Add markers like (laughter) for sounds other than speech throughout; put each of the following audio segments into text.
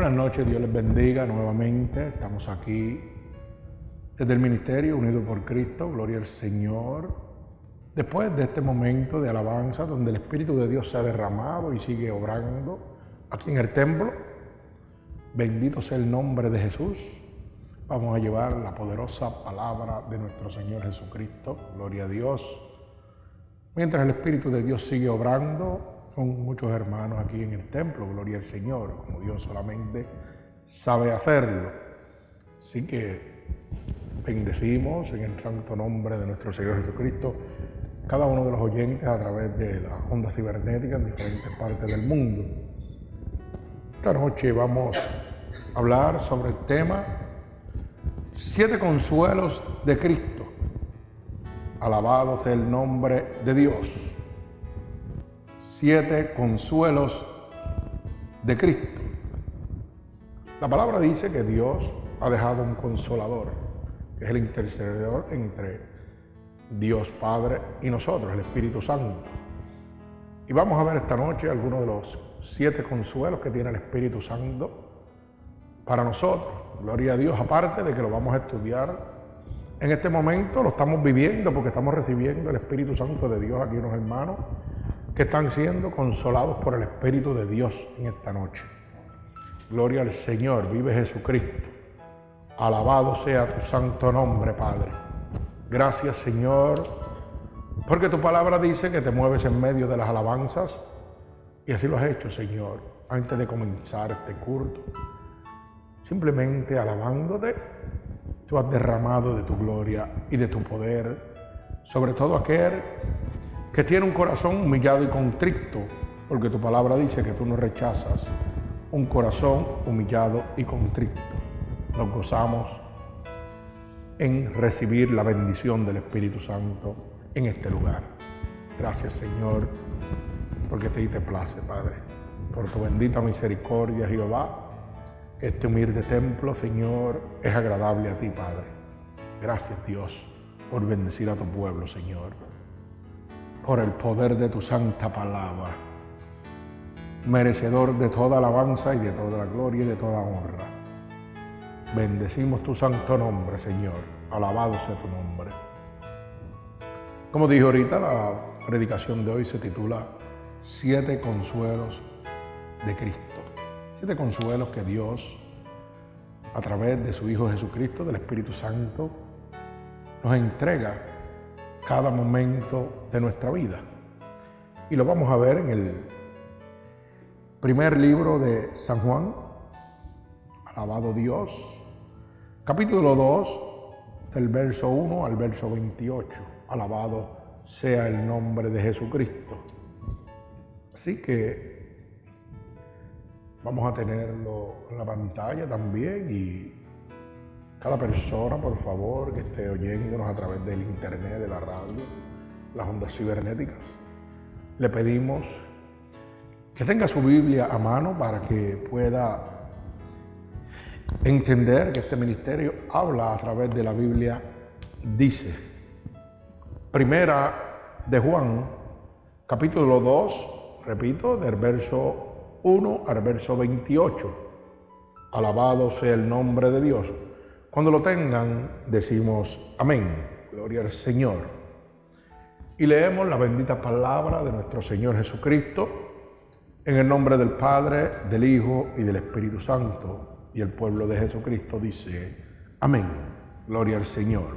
Buenas noches, Dios les bendiga nuevamente. Estamos aquí desde el Ministerio Unido por Cristo, gloria al Señor. Después de este momento de alabanza donde el Espíritu de Dios se ha derramado y sigue obrando aquí en el templo, bendito sea el nombre de Jesús. Vamos a llevar la poderosa palabra de nuestro Señor Jesucristo, gloria a Dios. Mientras el Espíritu de Dios sigue obrando, con muchos hermanos aquí en el templo, gloria al Señor, como Dios solamente sabe hacerlo. Así que bendecimos en el santo nombre de nuestro Señor Jesucristo cada uno de los oyentes a través de la onda cibernética en diferentes partes del mundo. Esta noche vamos a hablar sobre el tema Siete consuelos de Cristo. Alabado sea el nombre de Dios siete consuelos de Cristo. La palabra dice que Dios ha dejado un consolador, que es el intercedor entre Dios Padre y nosotros, el Espíritu Santo. Y vamos a ver esta noche algunos de los siete consuelos que tiene el Espíritu Santo para nosotros. Gloria a Dios, aparte de que lo vamos a estudiar en este momento, lo estamos viviendo porque estamos recibiendo el Espíritu Santo de Dios aquí, unos hermanos que están siendo consolados por el Espíritu de Dios en esta noche. Gloria al Señor, vive Jesucristo. Alabado sea tu santo nombre, Padre. Gracias, Señor, porque tu palabra dice que te mueves en medio de las alabanzas y así lo has hecho, Señor, antes de comenzar este culto. Simplemente alabándote, tú has derramado de tu gloria y de tu poder sobre todo aquel que tiene un corazón humillado y contrito, porque tu palabra dice que tú no rechazas un corazón humillado y contrito. Nos gozamos en recibir la bendición del Espíritu Santo en este lugar. Gracias Señor, porque te te place, Padre, por tu bendita misericordia, Jehová. Este humilde templo, Señor, es agradable a ti, Padre. Gracias Dios por bendecir a tu pueblo, Señor por el poder de tu santa palabra, merecedor de toda alabanza y de toda la gloria y de toda honra. Bendecimos tu santo nombre, Señor. Alabado sea tu nombre. Como dije ahorita, la predicación de hoy se titula Siete consuelos de Cristo. Siete consuelos que Dios, a través de su Hijo Jesucristo, del Espíritu Santo, nos entrega cada momento de nuestra vida. Y lo vamos a ver en el primer libro de San Juan, alabado Dios, capítulo 2, del verso 1 al verso 28, alabado sea el nombre de Jesucristo. Así que vamos a tenerlo en la pantalla también y cada persona, por favor, que esté oyéndonos a través del internet, de la radio, las ondas cibernéticas, le pedimos que tenga su Biblia a mano para que pueda entender que este ministerio habla a través de la Biblia, dice, primera de Juan, capítulo 2, repito, del verso 1 al verso 28. Alabado sea el nombre de Dios. Cuando lo tengan, decimos amén, gloria al Señor. Y leemos la bendita palabra de nuestro Señor Jesucristo en el nombre del Padre, del Hijo y del Espíritu Santo. Y el pueblo de Jesucristo dice, amén, gloria al Señor.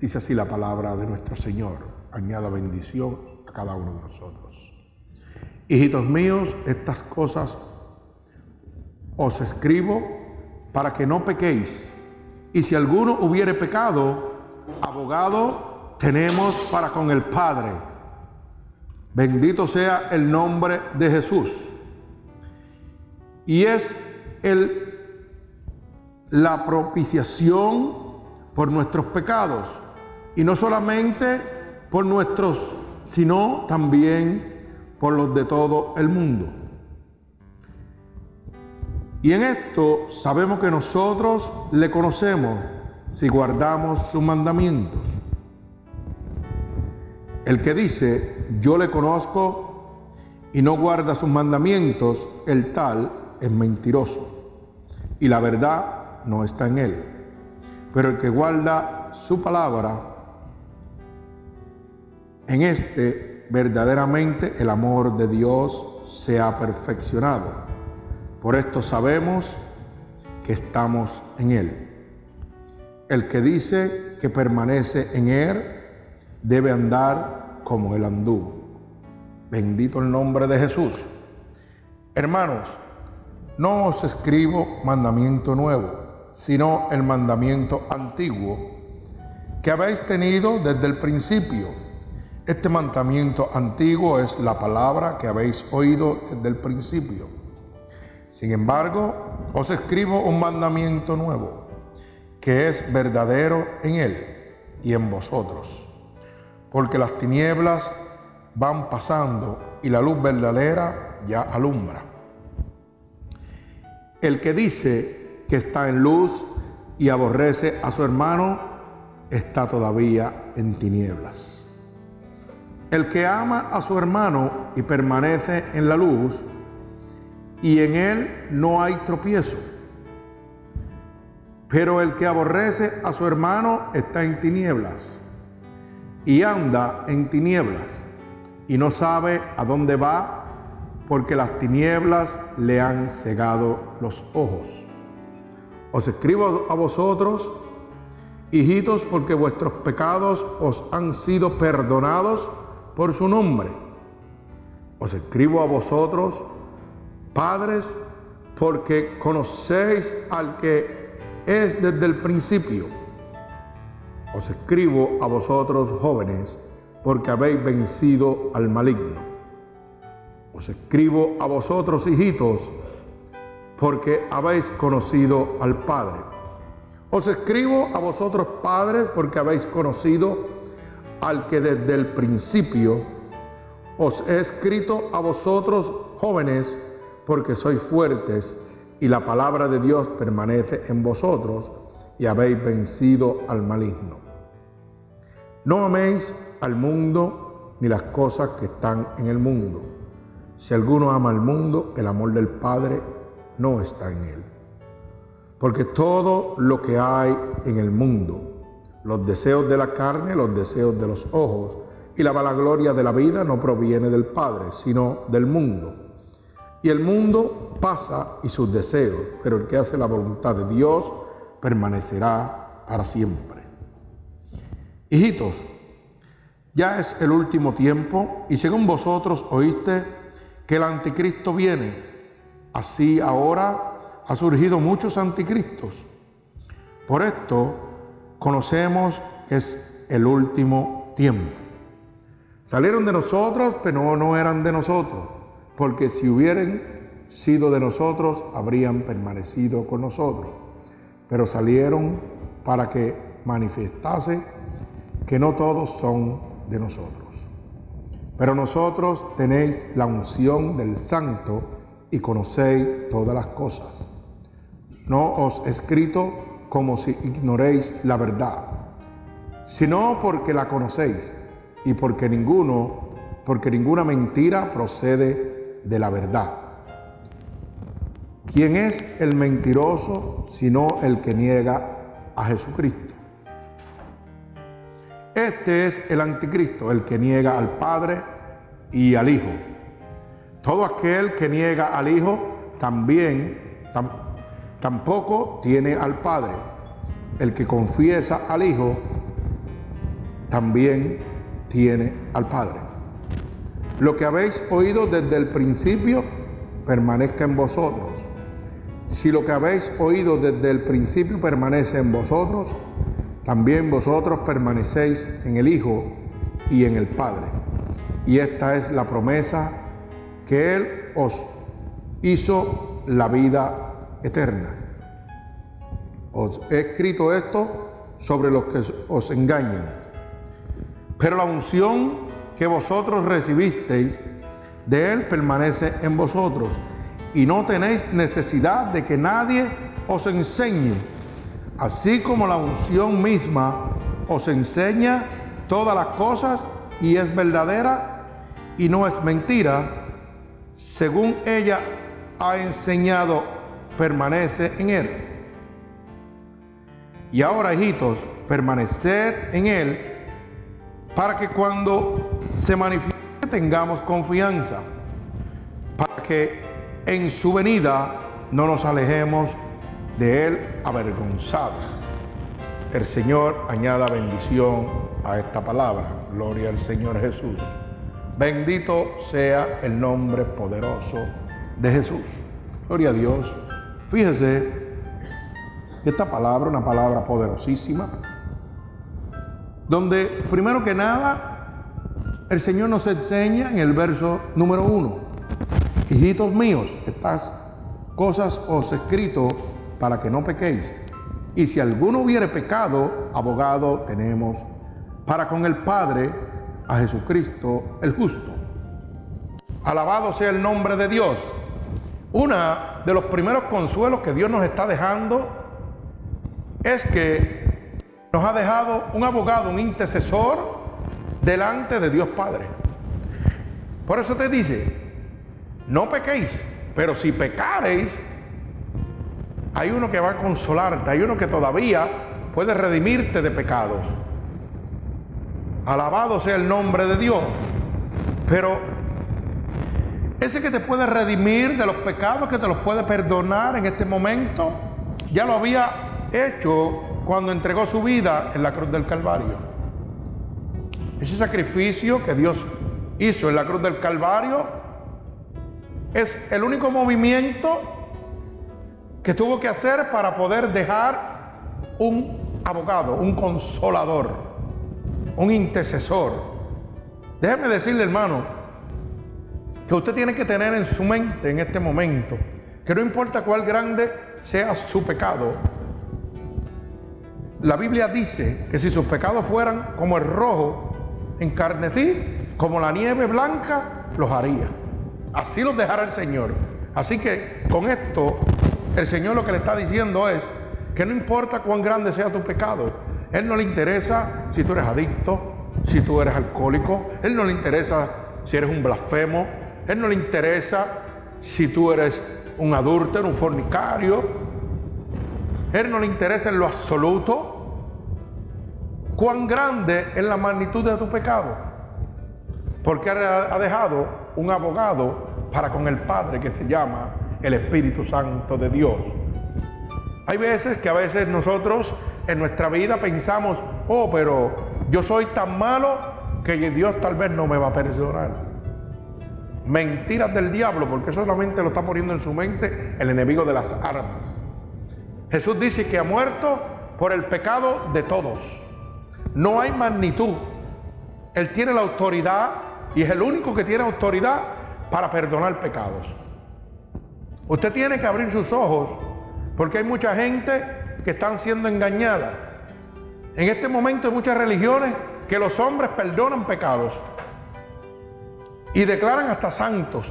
Dice así la palabra de nuestro Señor, añada bendición a cada uno de nosotros. Hijitos míos, estas cosas os escribo para que no pequéis. Y si alguno hubiere pecado, abogado tenemos para con el Padre. Bendito sea el nombre de Jesús. Y es el, la propiciación por nuestros pecados. Y no solamente por nuestros, sino también por los de todo el mundo. Y en esto sabemos que nosotros le conocemos si guardamos sus mandamientos. El que dice, yo le conozco y no guarda sus mandamientos, el tal es mentiroso. y la verdad no está en él. Pero el que guarda su palabra, en este verdaderamente el amor de Dios se ha perfeccionado. Por esto sabemos que estamos en Él. El que dice que permanece en Él debe andar como Él anduvo. Bendito el nombre de Jesús. Hermanos, no os escribo mandamiento nuevo, sino el mandamiento antiguo que habéis tenido desde el principio. Este mandamiento antiguo es la palabra que habéis oído desde el principio. Sin embargo, os escribo un mandamiento nuevo, que es verdadero en él y en vosotros, porque las tinieblas van pasando y la luz verdadera ya alumbra. El que dice que está en luz y aborrece a su hermano, está todavía en tinieblas. El que ama a su hermano y permanece en la luz, y en él no hay tropiezo. Pero el que aborrece a su hermano está en tinieblas y anda en tinieblas y no sabe a dónde va porque las tinieblas le han cegado los ojos. Os escribo a vosotros, hijitos, porque vuestros pecados os han sido perdonados por su nombre. Os escribo a vosotros, padres, porque conocéis al que es desde el principio. Os escribo a vosotros, jóvenes, porque habéis vencido al maligno. Os escribo a vosotros, hijitos, porque habéis conocido al Padre. Os escribo a vosotros, padres, porque habéis conocido al que desde el principio os he escrito a vosotros, jóvenes, porque sois fuertes y la palabra de Dios permanece en vosotros y habéis vencido al maligno. No améis al mundo ni las cosas que están en el mundo. Si alguno ama al mundo, el amor del Padre no está en él. Porque todo lo que hay en el mundo, los deseos de la carne, los deseos de los ojos y la vanagloria de la vida no proviene del Padre, sino del mundo. Y el mundo pasa y sus deseos, pero el que hace la voluntad de Dios permanecerá para siempre. Hijitos, ya es el último tiempo y según vosotros oíste que el anticristo viene. Así ahora ha surgido muchos anticristos. Por esto conocemos que es el último tiempo. Salieron de nosotros, pero no eran de nosotros, porque si hubieran sido de nosotros, habrían permanecido con nosotros. Pero salieron para que manifestase que no todos son de nosotros. Pero nosotros tenéis la unción del Santo y conocéis todas las cosas. No os he escrito como si ignoréis la verdad, sino porque la conocéis y porque ninguno, porque ninguna mentira procede de la verdad. ¿Quién es el mentiroso sino el que niega a Jesucristo? Este es el anticristo, el que niega al Padre y al Hijo. Todo aquel que niega al Hijo también tampoco tiene al Padre. El que confiesa al Hijo también tiene al Padre. Lo que habéis oído desde el principio permanezca en vosotros. Si lo que habéis oído desde el principio permanece en vosotros, también vosotros permanecéis en el Hijo y en el Padre. Y esta es la promesa que Él os hizo la vida eterna. Os he escrito esto sobre los que os engañan. Pero la unción que vosotros recibisteis de Él permanece en vosotros y no tenéis necesidad de que nadie os enseñe así como la unción misma os enseña todas las cosas y es verdadera y no es mentira, según ella ha enseñado permanece en Él. Y ahora, hijitos, permaneced en Él para que cuando se manifieste tengamos confianza, para que en su venida no nos alejemos de Él avergonzados. El Señor añada bendición a esta palabra. Gloria al Señor Jesús. Bendito sea el nombre poderoso de Jesús. Gloria a Dios. Fíjese que esta palabra, una palabra poderosísima, donde primero que nada el Señor nos enseña en el verso número uno, hijitos míos, estas cosas os he escrito para que no pequéis. Y si alguno hubiere pecado, abogado tenemos para con el Padre a Jesucristo el justo. Alabado sea el nombre de Dios. Una de los primeros consuelos que Dios nos está dejando es que nos ha dejado un abogado, un intercesor delante de Dios Padre. Por eso te dice, no pequéis, pero si pecareis, hay uno que va a consolarte, hay uno que todavía puede redimirte de pecados. Alabado sea el nombre de Dios. Pero ese que te puede redimir de los pecados, que te los puede perdonar en este momento, ya lo había hecho cuando entregó su vida en la cruz del Calvario. Ese sacrificio que Dios hizo en la cruz del Calvario es el único movimiento que tuvo que hacer para poder dejar un abogado, un consolador, un intercesor. Déjeme decirle, hermano, que usted tiene que tener en su mente en este momento que no importa cuál grande sea su pecado, la Biblia dice que si sus pecados fueran como el rojo encarnecí, como la nieve blanca, los haría. Así los dejará el Señor. Así que con esto el Señor lo que le está diciendo es que no importa cuán grande sea tu pecado, Él no le interesa si tú eres adicto, si tú eres alcohólico, Él no le interesa si eres un blasfemo, Él no le interesa si tú eres un adúltero, un fornicario, Él no le interesa en lo absoluto cuán grande es la magnitud de tu pecado, porque ha dejado un abogado para con el Padre que se llama el Espíritu Santo de Dios. Hay veces que a veces nosotros en nuestra vida pensamos, oh, pero yo soy tan malo que Dios tal vez no me va a perdonar. Mentiras del diablo, porque solamente lo está poniendo en su mente el enemigo de las armas. Jesús dice que ha muerto por el pecado de todos. No hay magnitud. Él tiene la autoridad y es el único que tiene autoridad para perdonar pecados. Usted tiene que abrir sus ojos porque hay mucha gente que están siendo engañada. En este momento hay muchas religiones que los hombres perdonan pecados y declaran hasta santos.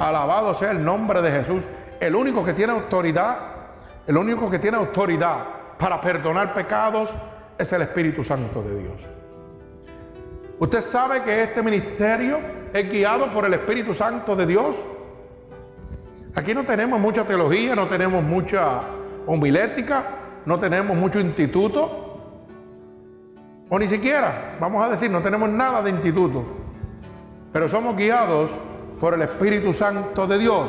Alabado sea el nombre de Jesús. El único que tiene autoridad, el único que tiene autoridad para perdonar pecados es el Espíritu Santo de Dios. Usted sabe que este ministerio es guiado por el Espíritu Santo de Dios. Aquí no tenemos mucha teología, no tenemos mucha homilética, no tenemos mucho instituto, o ni siquiera, vamos a decir, no tenemos nada de instituto, pero somos guiados por el Espíritu Santo de Dios,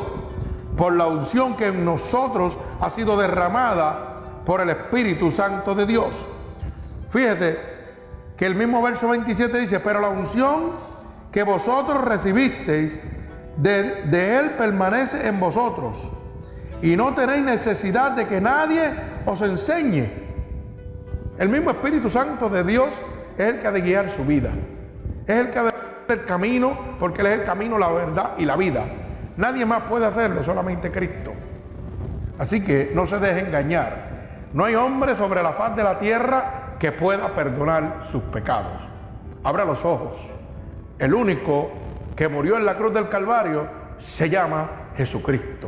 por la unción que en nosotros ha sido derramada por el Espíritu Santo de Dios. Fíjate que el mismo verso 27 dice, pero la unción que vosotros recibisteis de, Él permanece en vosotros y no tenéis necesidad de que nadie os enseñe. El mismo Espíritu Santo de Dios es el que ha de guiar su vida. Es el que ha de el camino porque Él es el camino, la verdad y la vida. Nadie más puede hacerlo, solamente Cristo. Así que no se deje engañar. No hay hombre sobre la faz de la tierra que pueda perdonar sus pecados. Abra los ojos. El único que murió en la cruz del Calvario se llama Jesucristo.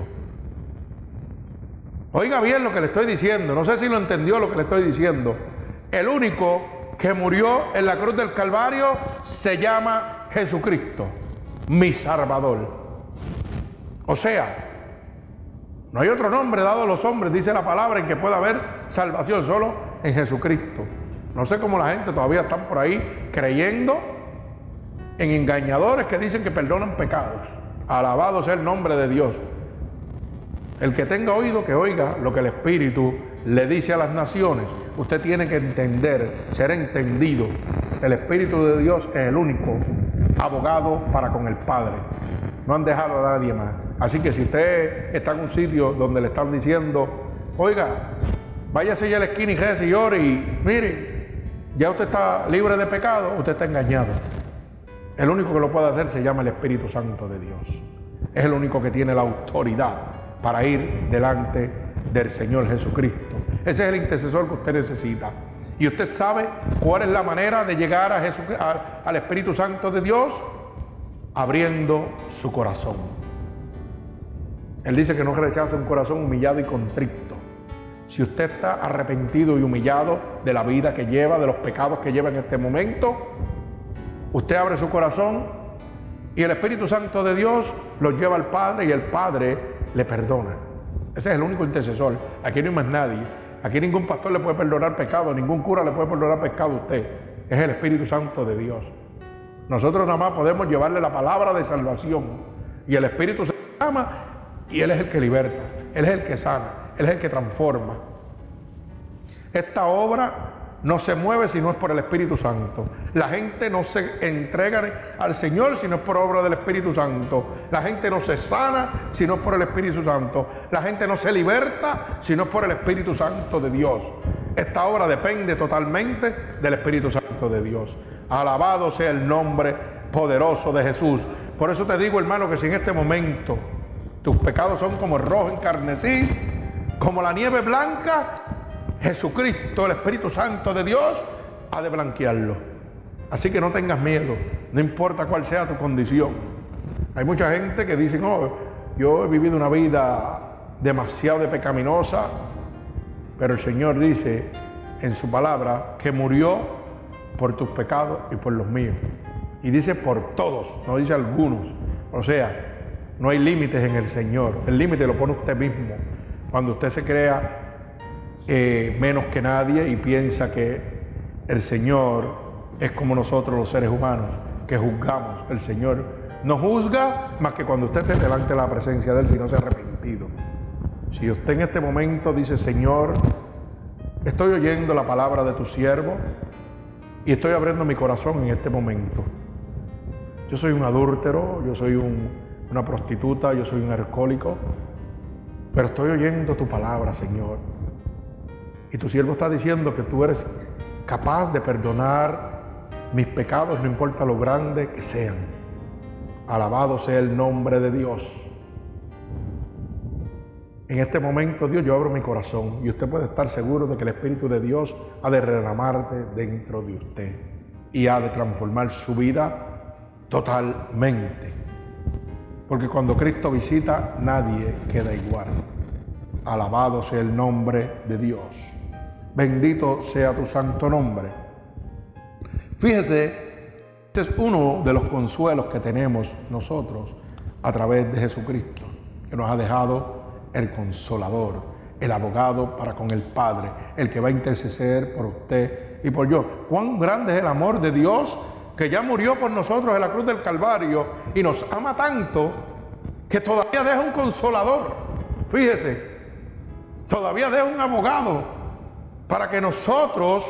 Oiga bien lo que le estoy diciendo, no sé si lo entendió lo que le estoy diciendo. El único que murió en la cruz del Calvario se llama Jesucristo, mi Salvador. O sea, No hay otro nombre dado a los hombres, dice la palabra, en que pueda haber salvación, solo en Jesucristo. No sé cómo la gente todavía está por ahí creyendo en engañadores que dicen que perdonan pecados. Alabado sea el nombre de Dios. El que tenga oído, que oiga lo que el Espíritu le dice a las naciones. Usted tiene que entender, ser entendido. El Espíritu de Dios es el único abogado para con el Padre. No han dejado a nadie más. Así que si usted está en un sitio donde le están diciendo, oiga, váyase ya a la esquina y reza y llore y mire, ya usted está libre de pecado, usted está engañado. El único que lo puede hacer se llama el Espíritu Santo de Dios. Es el único que tiene la autoridad para ir delante del Señor Jesucristo. Ese es el intercesor que usted necesita. Y usted sabe cuál es la manera de llegar a al Espíritu Santo de Dios, abriendo su corazón. Él dice que no rechaza un corazón humillado y contrito. Si usted está arrepentido y humillado de la vida que lleva, de los pecados que lleva en este momento, usted abre su corazón y el Espíritu Santo de Dios lo lleva al Padre y el Padre le perdona. Ese es el único intercesor. Aquí no hay más nadie. Aquí ningún pastor le puede perdonar pecado, ningún cura le puede perdonar pecado a usted. Es el Espíritu Santo de Dios. Nosotros nada más podemos llevarle la palabra de salvación. Y el Espíritu se llama y Él es el que liberta, Él es el que sana, Él es el que transforma. Esta obra no se mueve si no es por el Espíritu Santo. La gente no se entrega al Señor si no es por obra del Espíritu Santo. La gente no se sana si no es por el Espíritu Santo. La gente no se liberta si no es por el Espíritu Santo de Dios. Esta obra depende totalmente del Espíritu Santo de Dios. Alabado sea el nombre poderoso de Jesús. Por eso te digo, hermano, que si en este momento tus pecados son como rojo encarnecí, como la nieve blanca, Jesucristo, el Espíritu Santo de Dios, ha de blanquearlo. Así que no tengas miedo, no importa cuál sea tu condición. Hay mucha gente que dice, no, yo he vivido una vida demasiado de pecaminosa, pero el Señor dice en su palabra que murió por tus pecados y por los míos. Y dice por todos, no dice algunos. O sea, no hay límites en el Señor. El límite lo pone usted mismo. Cuando usted se crea eh, menos que nadie y piensa que el Señor es como nosotros los seres humanos, que juzgamos. El Señor no juzga más que cuando usted esté delante de la presencia de Él si no se ha arrepentido. Si usted en este momento dice, Señor, estoy oyendo la palabra de tu siervo y estoy abriendo mi corazón en este momento. Yo soy un adúltero, yo soy una prostituta, yo soy un alcohólico, pero estoy oyendo tu palabra, Señor. Y tu siervo está diciendo que tú eres capaz de perdonar mis pecados, no importa lo grande que sean. Alabado sea el nombre de Dios. En este momento, Dios, yo abro mi corazón y usted puede estar seguro de que el Espíritu de Dios ha de derramarte dentro de usted y ha de transformar su vida totalmente. Porque cuando Cristo visita, nadie queda igual. Alabado sea el nombre de Dios. Bendito sea tu santo nombre. Fíjese, este es uno de los consuelos que tenemos nosotros a través de Jesucristo, que nos ha dejado el consolador, el abogado para con el Padre, el que va a interceder por usted y por yo. Cuán grande es el amor de Dios que ya murió por nosotros en la cruz del Calvario y nos ama tanto que todavía deja un consolador. Fíjese, todavía deja un abogado para que nosotros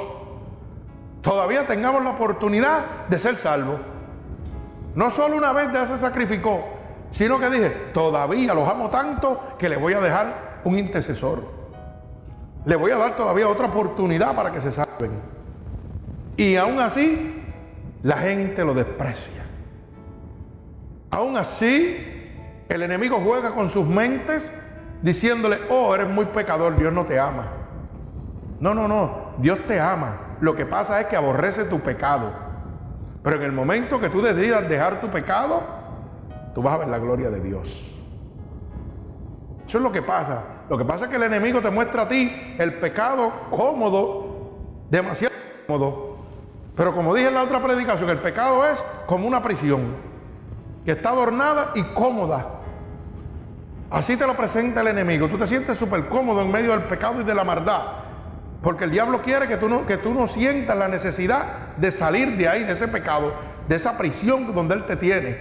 todavía tengamos la oportunidad de ser salvos. No solo una vez ya se sacrificó, sino que dije, todavía los amo tanto que le voy a dejar un intercesor. Le voy a dar todavía otra oportunidad para que se salven. Y aún así, la gente lo desprecia. Aún así, el enemigo juega con sus mentes diciéndole, oh, eres muy pecador, Dios no te ama. No, no, no. Dios te ama. Lo que pasa es que aborrece tu pecado. Pero en el momento que tú decidas dejar tu pecado, tú vas a ver la gloria de Dios. Eso es lo que pasa. Lo que pasa es que el enemigo te muestra a ti el pecado cómodo, demasiado cómodo. Pero como dije en la otra predicación, el pecado es como una prisión, que está adornada y cómoda. Así te lo presenta el enemigo. Tú te sientes súper cómodo en medio del pecado y de la maldad. Porque el diablo quiere que tú, no, que tú no sientas la necesidad de salir de ahí, de ese pecado, de esa prisión donde él te tiene.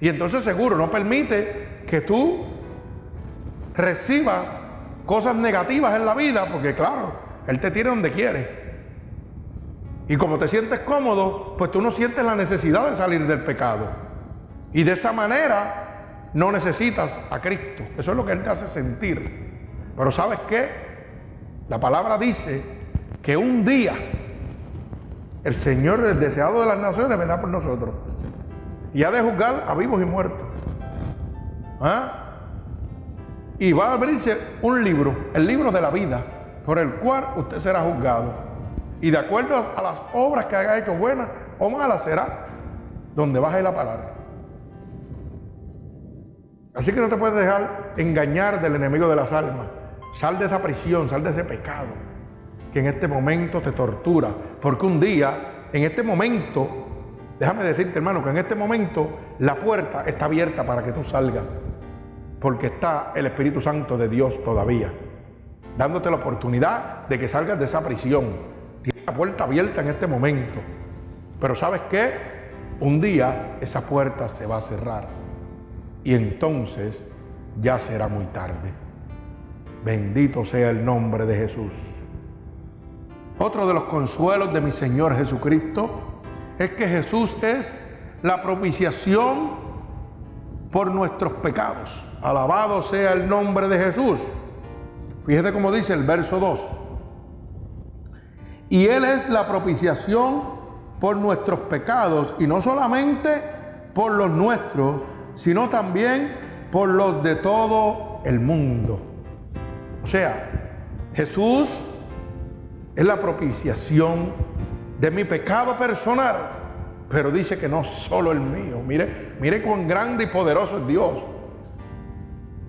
Y entonces seguro no permite que tú recibas cosas negativas en la vida, porque claro, él te tiene donde quiere. Y como te sientes cómodo, pues tú no sientes la necesidad de salir del pecado. Y de esa manera no necesitas a Cristo. Eso es lo que Él te hace sentir. Pero ¿sabes qué? La palabra dice que un día el Señor, el deseado de las naciones, vendrá por nosotros. Y ha de juzgar a vivos y muertos. ¿Ah? Y va a abrirse un libro, el libro de la vida, por el cual usted será juzgado. Y de acuerdo a las obras que haya hecho buenas o malas será donde vas a ir a parar. Así que no te puedes dejar engañar del enemigo de las almas. Sal de esa prisión, sal de ese pecado que en este momento te tortura. Porque un día, en este momento, déjame decirte hermano, que en este momento la puerta está abierta para que tú salgas. Porque está el Espíritu Santo de Dios todavía, dándote la oportunidad de que salgas de esa prisión tiene la puerta abierta en este momento. Pero ¿sabes qué? Un día esa puerta se va a cerrar. Y entonces ya será muy tarde. Bendito sea el nombre de Jesús. Otro de los consuelos de mi Señor Jesucristo es que Jesús es la propiciación por nuestros pecados. Alabado sea el nombre de Jesús. Fíjese cómo dice el verso 2. Y Él es la propiciación por nuestros pecados y no solamente por los nuestros, sino también por los de todo el mundo. O sea, Jesús es la propiciación de mi pecado personal, pero dice que no solo el mío. Mire, mire cuán grande y poderoso es Dios,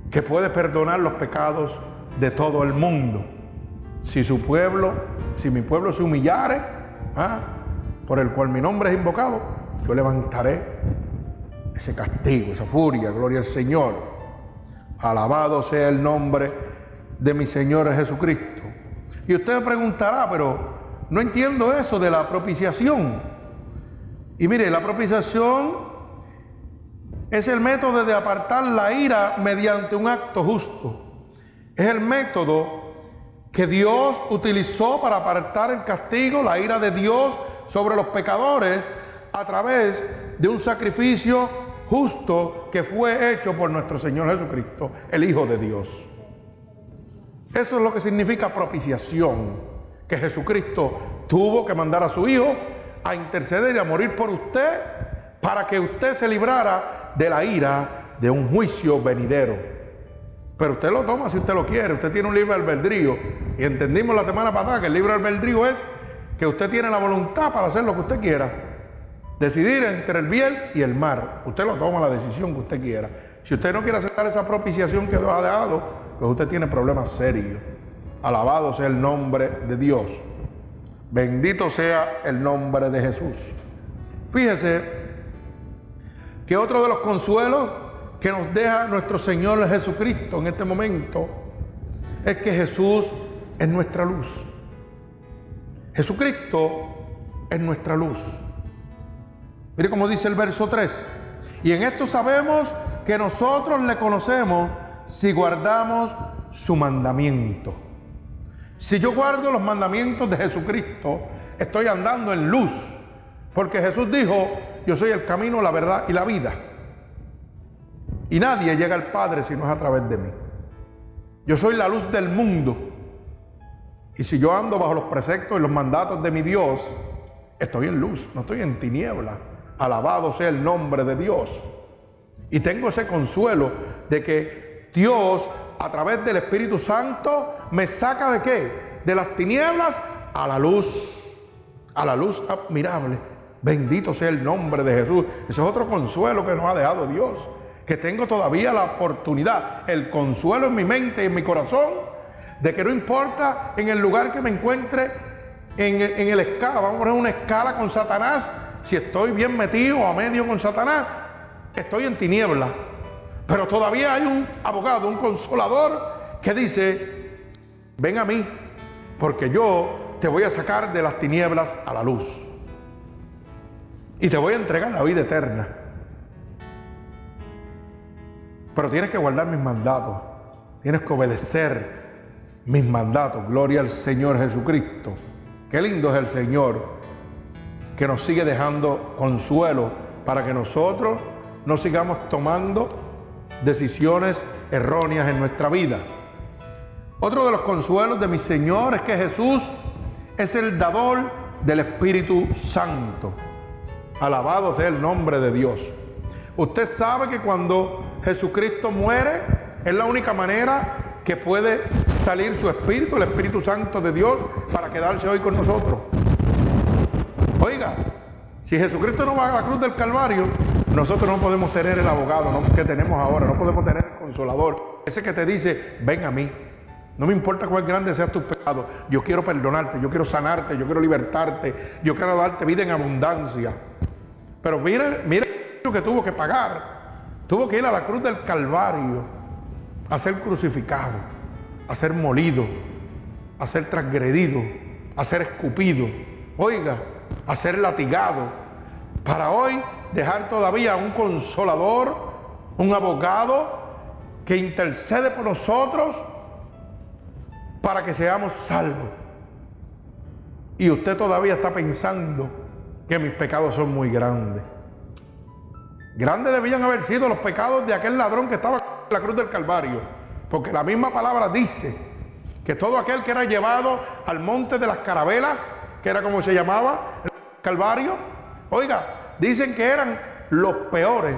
que puede perdonar los pecados de todo el mundo. Si su pueblo, si mi pueblo se humillare, ¿ah? por el cual mi nombre es invocado, yo levantaré ese castigo, esa furia, gloria al Señor. Alabado sea el nombre de mi Señor Jesucristo. Y usted preguntará, pero no entiendo eso de la propiciación. Y mire, la propiciación es el método de apartar la ira mediante un acto justo. Es el método que Dios utilizó para apartar el castigo, la ira de Dios sobre los pecadores a través de un sacrificio justo que fue hecho por nuestro Señor Jesucristo, el Hijo de Dios. Eso es lo que significa propiciación, que Jesucristo tuvo que mandar a su Hijo a interceder y a morir por usted para que usted se librara de la ira de un juicio venidero. Pero usted lo toma si usted lo quiere. Usted tiene un libre albedrío. Y entendimos la semana pasada que el libre albedrío es que usted tiene la voluntad para hacer lo que usted quiera. Decidir entre el bien y el mal. Usted lo toma la decisión que usted quiera. Si usted no quiere aceptar esa propiciación que Dios ha dado, pues usted tiene problemas serios. Alabado sea el nombre de Dios. Bendito sea el nombre de Jesús. Fíjese que otro de los consuelos que nos deja nuestro Señor Jesucristo en este momento es que Jesús es nuestra luz. Jesucristo es nuestra luz. Mire cómo dice el verso 3. Y en esto sabemos que nosotros le conocemos si guardamos su mandamiento. Si yo guardo los mandamientos de Jesucristo, estoy andando en luz. Porque Jesús dijo, yo soy el camino, la verdad y la vida. Y nadie llega al Padre si no es a través de mí. Yo soy la luz del mundo. Y si yo ando bajo los preceptos y los mandatos de mi Dios, estoy en luz, no estoy en tiniebla. Alabado sea el nombre de Dios. Y tengo ese consuelo de que Dios, a través del Espíritu Santo, me saca de qué? De las tinieblas a la luz. A la luz admirable. Bendito sea el nombre de Jesús. Ese es otro consuelo que nos ha dejado Dios que tengo todavía la oportunidad, el consuelo en mi mente y en mi corazón, de que no importa en el lugar que me encuentre en, en el escala, vamos a poner una escala con Satanás, si estoy bien metido o a medio con Satanás, estoy en tiniebla. Pero todavía hay un abogado, un consolador que dice, ven a mí, porque yo te voy a sacar de las tinieblas a la luz. Y te voy a entregar la vida eterna. Pero tienes que guardar mis mandatos. Tienes que obedecer mis mandatos. Gloria al Señor Jesucristo. Qué lindo es el Señor que nos sigue dejando consuelo para que nosotros no sigamos tomando decisiones erróneas en nuestra vida. Otro de los consuelos de mi Señor es que Jesús es el dador del Espíritu Santo. Alabado sea el nombre de Dios. Usted sabe que cuando Jesucristo muere es la única manera que puede salir su Espíritu, el Espíritu Santo de Dios, para quedarse hoy con nosotros. Oiga, si Jesucristo no va a la cruz del Calvario, nosotros no podemos tener el abogado que tenemos ahora, no podemos tener el consolador, ese que te dice, ven a mí. No me importa cuál grande sea tu pecado, yo quiero perdonarte, yo quiero sanarte, yo quiero libertarte, yo quiero darte vida en abundancia. Pero mire, mire lo que tuvo que pagar. Tuvo que ir a la cruz del Calvario a ser crucificado, a ser molido, a ser transgredido, a ser escupido. Oiga, a ser latigado. Para hoy dejar todavía un consolador, un abogado que intercede por nosotros para que seamos salvos. Y usted todavía está pensando que mis pecados son muy grandes. Grandes debían haber sido los pecados de aquel ladrón que estaba en la cruz del Calvario. Porque la misma palabra dice que todo aquel que era llevado al monte de las carabelas, que era como se llamaba, el Calvario, oiga, dicen que eran los peores.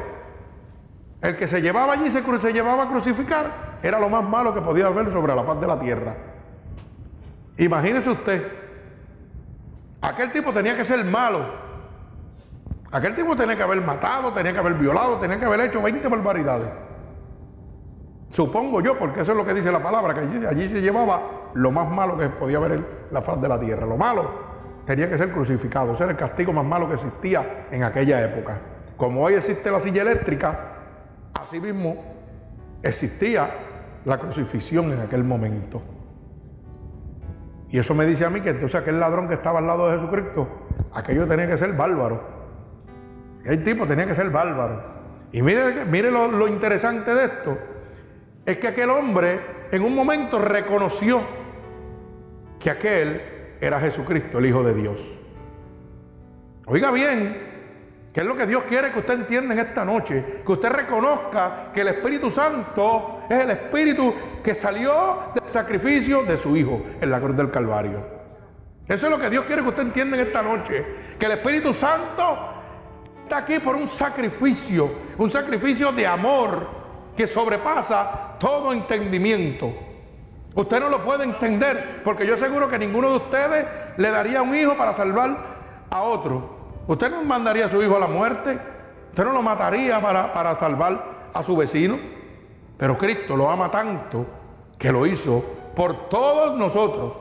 El que se llevaba allí se, se llevaba a crucificar era lo más malo que podía haber sobre la faz de la tierra. Imagínese usted, aquel tipo tenía que ser malo. Aquel tipo tenía que haber matado, tenía que haber violado, tenía que haber hecho 20 barbaridades. Supongo yo, porque eso es lo que dice la palabra, que allí, se llevaba lo más malo que podía en la faz de la tierra. Lo malo tenía que ser crucificado. Ese era el castigo más malo que existía en aquella época. Como hoy existe la silla eléctrica, así mismo existía la crucifixión en aquel momento. Y eso me dice a mí que entonces aquel ladrón que estaba al lado de Jesucristo, aquello tenía que ser bárbaro. El tipo tenía que ser bárbaro. Y mire, mire lo, lo interesante de esto, es que aquel hombre en un momento reconoció que aquel era Jesucristo, el Hijo de Dios. Oiga bien, ¿Qué es lo que Dios quiere que usted entienda en esta noche? Que usted reconozca que el Espíritu Santo es el Espíritu que salió del sacrificio de su Hijo en la cruz del Calvario. Eso es lo que Dios quiere que usted entienda en esta noche. Que el Espíritu Santo aquí por un sacrificio, un sacrificio de amor que sobrepasa todo entendimiento. Usted no lo puede entender porque yo seguro que ninguno de ustedes le daría un hijo para salvar a otro. Usted no mandaría a su hijo a la muerte. Usted no lo mataría para, para salvar a su vecino. Pero Cristo lo ama tanto que lo hizo por todos nosotros.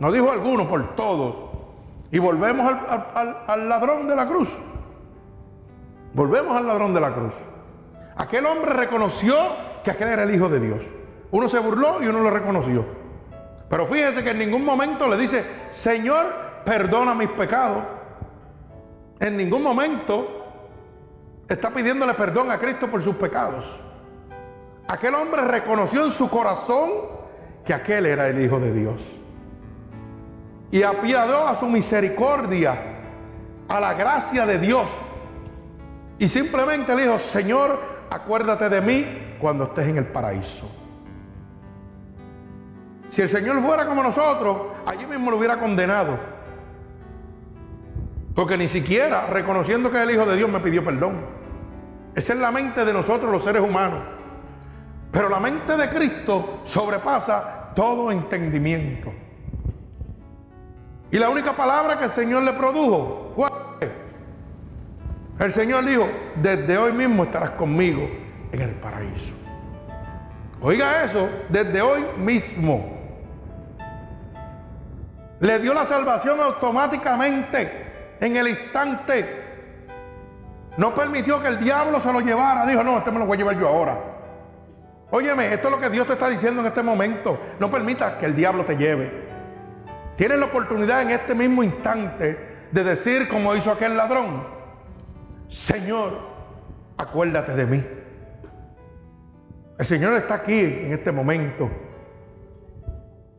No dijo alguno, por todos. Y volvemos al, al, ladrón de la cruz. Volvemos al ladrón de la cruz. Aquel hombre reconoció que aquel era el Hijo de Dios. Uno se burló y uno lo reconoció. Pero fíjese que en ningún momento le dice, Señor, perdona mis pecados en ningún momento está pidiéndole perdón a Cristo por sus pecados. Aquel hombre reconoció en su corazón que aquel era el Hijo de Dios. Y apiadó a su misericordia, a la gracia de Dios. Y simplemente le dijo, Señor, acuérdate de mí cuando estés en el paraíso. Si el Señor fuera como nosotros, allí mismo lo hubiera condenado. Porque ni siquiera reconociendo que es el Hijo de Dios me pidió perdón. Esa es la mente de nosotros los seres humanos. Pero la mente de Cristo sobrepasa todo entendimiento. Y la única palabra que el Señor le produjo, ¿cuál El Señor dijo, desde hoy mismo estarás conmigo en el paraíso. Oiga eso, desde hoy mismo. Le dio la salvación automáticamente en el instante. No permitió que el diablo se lo llevara. Dijo, no, este me lo voy a llevar yo ahora. Óyeme, esto es lo que Dios te está diciendo en este momento. No permitas que el diablo te lleve. Tienes la oportunidad en este mismo instante de decir como hizo aquel ladrón, Señor, acuérdate de mí. El Señor está aquí en este momento.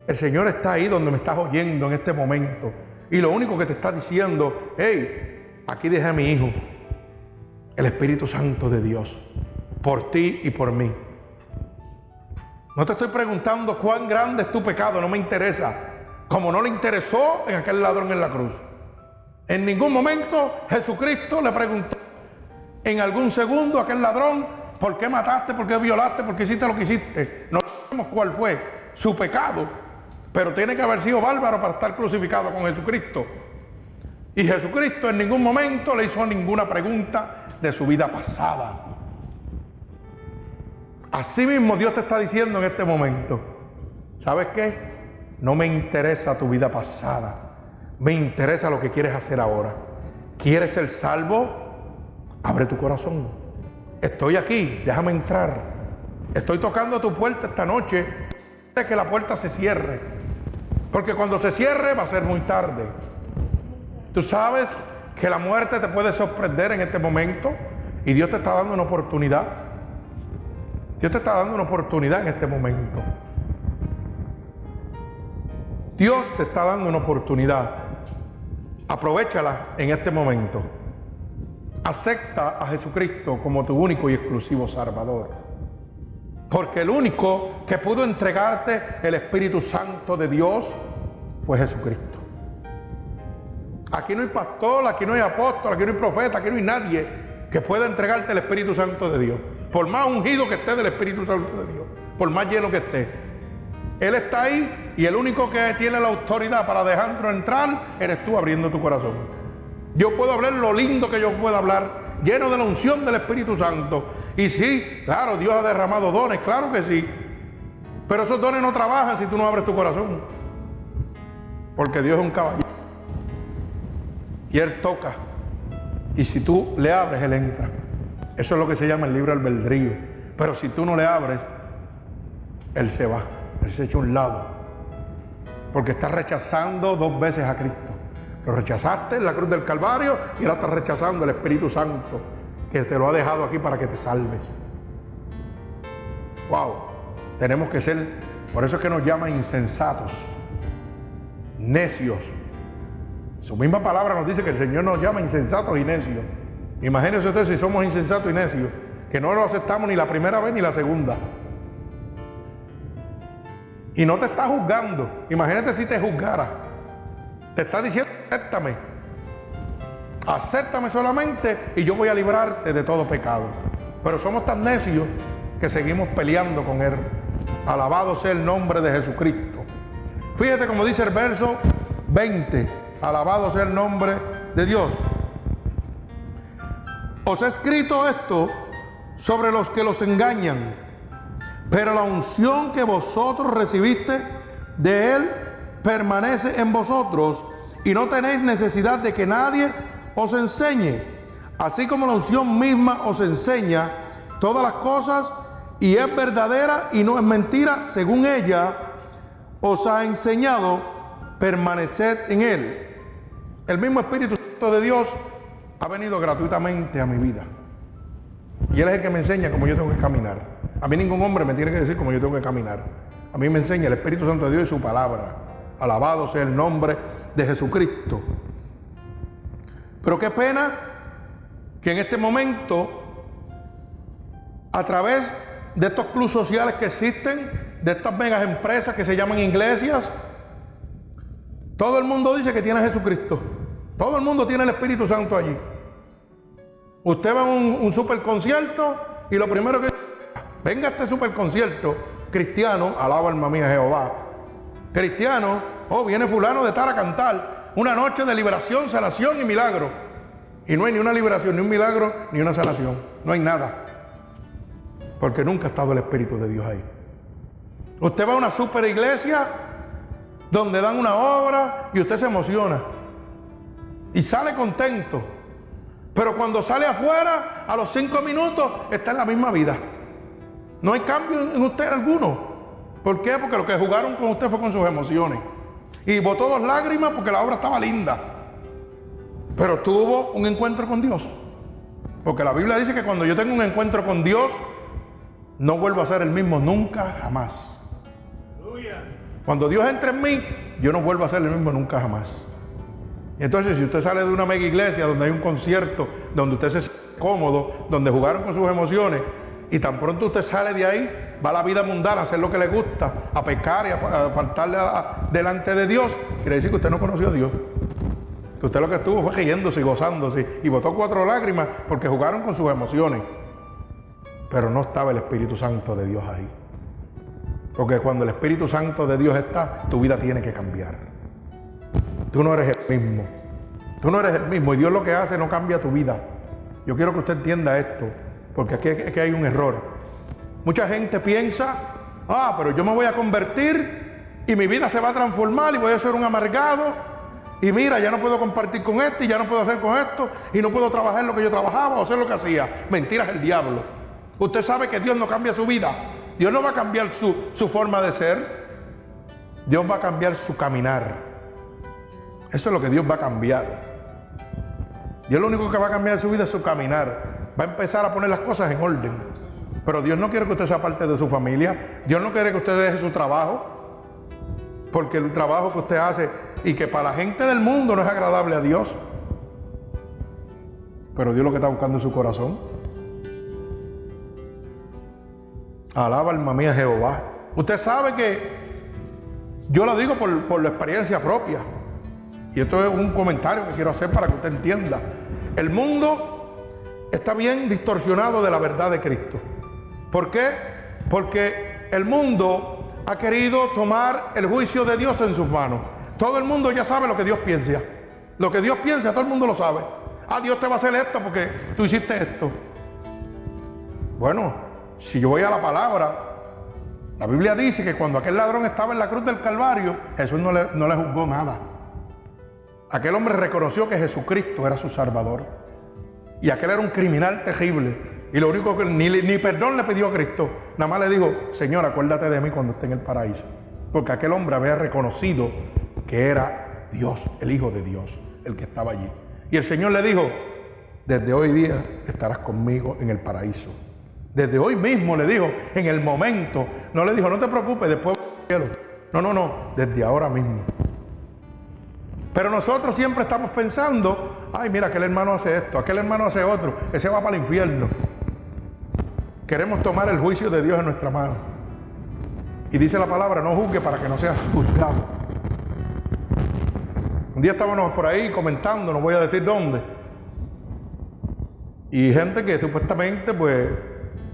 El Señor está ahí donde me estás oyendo en este momento. Y lo único que te está diciendo, hey, aquí dejé a mi hijo, el Espíritu Santo de Dios, por ti y por mí. No te estoy preguntando cuán grande es tu pecado, no me interesa. Como no le interesó en aquel ladrón en la cruz. En ningún momento Jesucristo le preguntó en algún segundo aquel ladrón, ¿por qué mataste? ¿Por qué violaste? ¿Por qué hiciste lo que hiciste? No sabemos cuál fue su pecado, pero tiene que haber sido bárbaro para estar crucificado con Jesucristo. Y Jesucristo en ningún momento le hizo ninguna pregunta de su vida pasada. Así mismo Dios te está diciendo en este momento, ¿sabes qué? No me interesa tu vida pasada, me interesa lo que quieres hacer ahora. ¿Quieres ser salvo? Abre tu corazón. Estoy aquí, déjame entrar. Estoy tocando tu puerta esta noche. Que la puerta se cierre. Porque cuando se cierre va a ser muy tarde. Tú sabes que la muerte te puede sorprender en este momento y Dios te está dando una oportunidad Dios te está dando una oportunidad en este momento. Dios te está dando una oportunidad. Aprovechala en este momento. Acepta a Jesucristo como tu único y exclusivo Salvador. Porque el único que pudo entregarte el Espíritu Santo de Dios fue Jesucristo. Aquí no hay pastor, aquí no hay apóstol, aquí no hay profeta, aquí no hay nadie que pueda entregarte el Espíritu Santo de Dios por más ungido que esté del Espíritu Santo de Dios, por más lleno que esté. Él está ahí y el único que tiene la autoridad para dejarlo entrar eres tú abriendo tu corazón. Yo puedo hablar lo lindo que yo pueda hablar, lleno de la unción del Espíritu Santo. Y sí, claro, Dios ha derramado dones, claro que sí. Pero esos dones no trabajan si tú no abres tu corazón. Porque Dios es un caballero. Y Él toca. Y si tú le abres, Él entra. Eso es lo que se llama el libre albedrío. Pero si tú no le abres, Él se va, Él se echa a un lado. Porque está rechazando dos veces a Cristo. Lo rechazaste en la cruz del Calvario y ahora estás rechazando el Espíritu Santo que te lo ha dejado aquí para que te salves. Wow, tenemos que ser, por eso es que nos llama insensatos, necios. Su misma palabra nos dice que el Señor nos llama insensatos y necios. Imagínense ustedes si somos insensatos y necios, que no lo aceptamos ni la primera vez ni la segunda. Y no te está juzgando. Imagínate si te juzgara. Te está diciendo, acéptame. Acéptame solamente y yo voy a librarte de todo pecado. Pero somos tan necios que seguimos peleando con Él. Alabado sea el nombre de Jesucristo. Fíjate como dice el verso 20. Alabado sea el nombre de Dios. Os he escrito esto sobre los que los engañan, pero la unción que vosotros recibiste de Él permanece en vosotros y no tenéis necesidad de que nadie os enseñe, así como la unción misma os enseña todas las cosas y es verdadera y no es mentira, según ella os ha enseñado, permanecer en Él. El mismo Espíritu Santo de Dios ha venido gratuitamente a mi vida. Y Él es el que me enseña cómo yo tengo que caminar. A mí ningún hombre me tiene que decir cómo yo tengo que caminar. A mí me enseña el Espíritu Santo de Dios y su palabra. Alabado sea el nombre de Jesucristo. Pero qué pena que en este momento, a través de estos clubes sociales que existen, de estas megas empresas que se llaman iglesias, todo el mundo dice que tiene a Jesucristo. Todo el mundo tiene el Espíritu Santo allí. Usted va a un, super concierto y lo primero que venga este super concierto cristiano, alaba alma mía Jehová. Cristiano, oh, viene fulano de estar a cantar una noche de liberación, sanación y milagro. Y no hay ni una liberación, ni un milagro, ni una sanación. No hay nada. Porque nunca ha estado el Espíritu de Dios ahí. Usted va a una super iglesia donde dan una obra y usted se emociona y sale contento. Pero cuando sale afuera, a los cinco minutos, está en la misma vida. No hay cambio en usted alguno. ¿Por qué? Porque lo que jugaron con usted fue con sus emociones. Y botó dos lágrimas porque la obra estaba linda. Pero tuvo un encuentro con Dios. Porque la Biblia dice que cuando yo tengo un encuentro con Dios, no vuelvo a ser el mismo nunca, jamás. Cuando Dios entra en mí, yo no vuelvo a ser el mismo nunca, jamás. entonces, si usted sale de una mega iglesia donde hay un concierto, donde usted se cómodo, donde jugaron con sus emociones, y tan pronto usted sale de ahí, va a la vida mundana a hacer lo que le gusta, a pecar y a, faltarle delante de Dios, quiere decir que usted no conoció a Dios. Que usted lo que estuvo fue riéndose y gozándose y botó cuatro lágrimas porque jugaron con sus emociones. Pero no estaba el Espíritu Santo de Dios ahí. Porque cuando el Espíritu Santo de Dios está, tu vida tiene que cambiar. Tú no eres el mismo. Tú no eres el mismo y Dios lo que hace no cambia tu vida. Yo quiero que usted entienda esto, porque aquí, hay un error. Mucha gente piensa, ah, pero yo me voy a convertir y mi vida se va a transformar y voy a ser un amargado. Y mira, ya no puedo compartir con este y ya no puedo hacer con esto y no puedo trabajar lo que yo trabajaba o hacer lo que hacía. Mentiras el diablo. Usted sabe que Dios no cambia su vida. Dios no va a cambiar su, su forma de ser. Dios va a cambiar su caminar. Eso es lo que Dios va a cambiar. Dios lo único que va a cambiar su vida es su caminar. Va a empezar a poner las cosas en orden. Pero Dios no quiere que usted sea parte de su familia. Dios no quiere que usted deje su trabajo. Porque el trabajo que usted hace y que para la gente del mundo no es agradable a Dios. Pero Dios lo que está buscando es su corazón. Alaba alma mía Jehová. Usted sabe que yo lo digo por, por la experiencia propia. Y esto es un comentario que quiero hacer para que usted entienda. El mundo está bien distorsionado de la verdad de Cristo. ¿Por qué? Porque el mundo ha querido tomar el juicio de Dios en sus manos. Todo el mundo ya sabe lo que Dios piensa. Lo que Dios piensa, todo el mundo lo sabe. Ah, Dios te va a hacer esto porque tú hiciste esto. Bueno, si yo voy a la palabra, la Biblia dice que cuando aquel ladrón estaba en la cruz del Calvario, Jesús no le, no le juzgó nada. Aquel hombre reconoció que Jesucristo era su Salvador. Y aquel era un criminal terrible. Y lo único que ni, perdón le pidió a Cristo. Nada más le dijo, Señor, acuérdate de mí cuando esté en el paraíso. Porque aquel hombre había reconocido que era Dios, el Hijo de Dios, el que estaba allí. Y el Señor le dijo, desde hoy día estarás conmigo en el paraíso. Desde hoy mismo le dijo, en el momento, no le dijo, no te preocupes, después cielo. No, no, no, desde ahora mismo. Pero nosotros siempre estamos pensando, ay, mira, aquel hermano hace esto, aquel hermano hace otro, ese va para el infierno. Queremos tomar el juicio de Dios en nuestra mano. Y dice la palabra, no juzgue para que no seas juzgado. Un día estábamos por ahí comentando, no voy a decir dónde. Y gente que supuestamente pues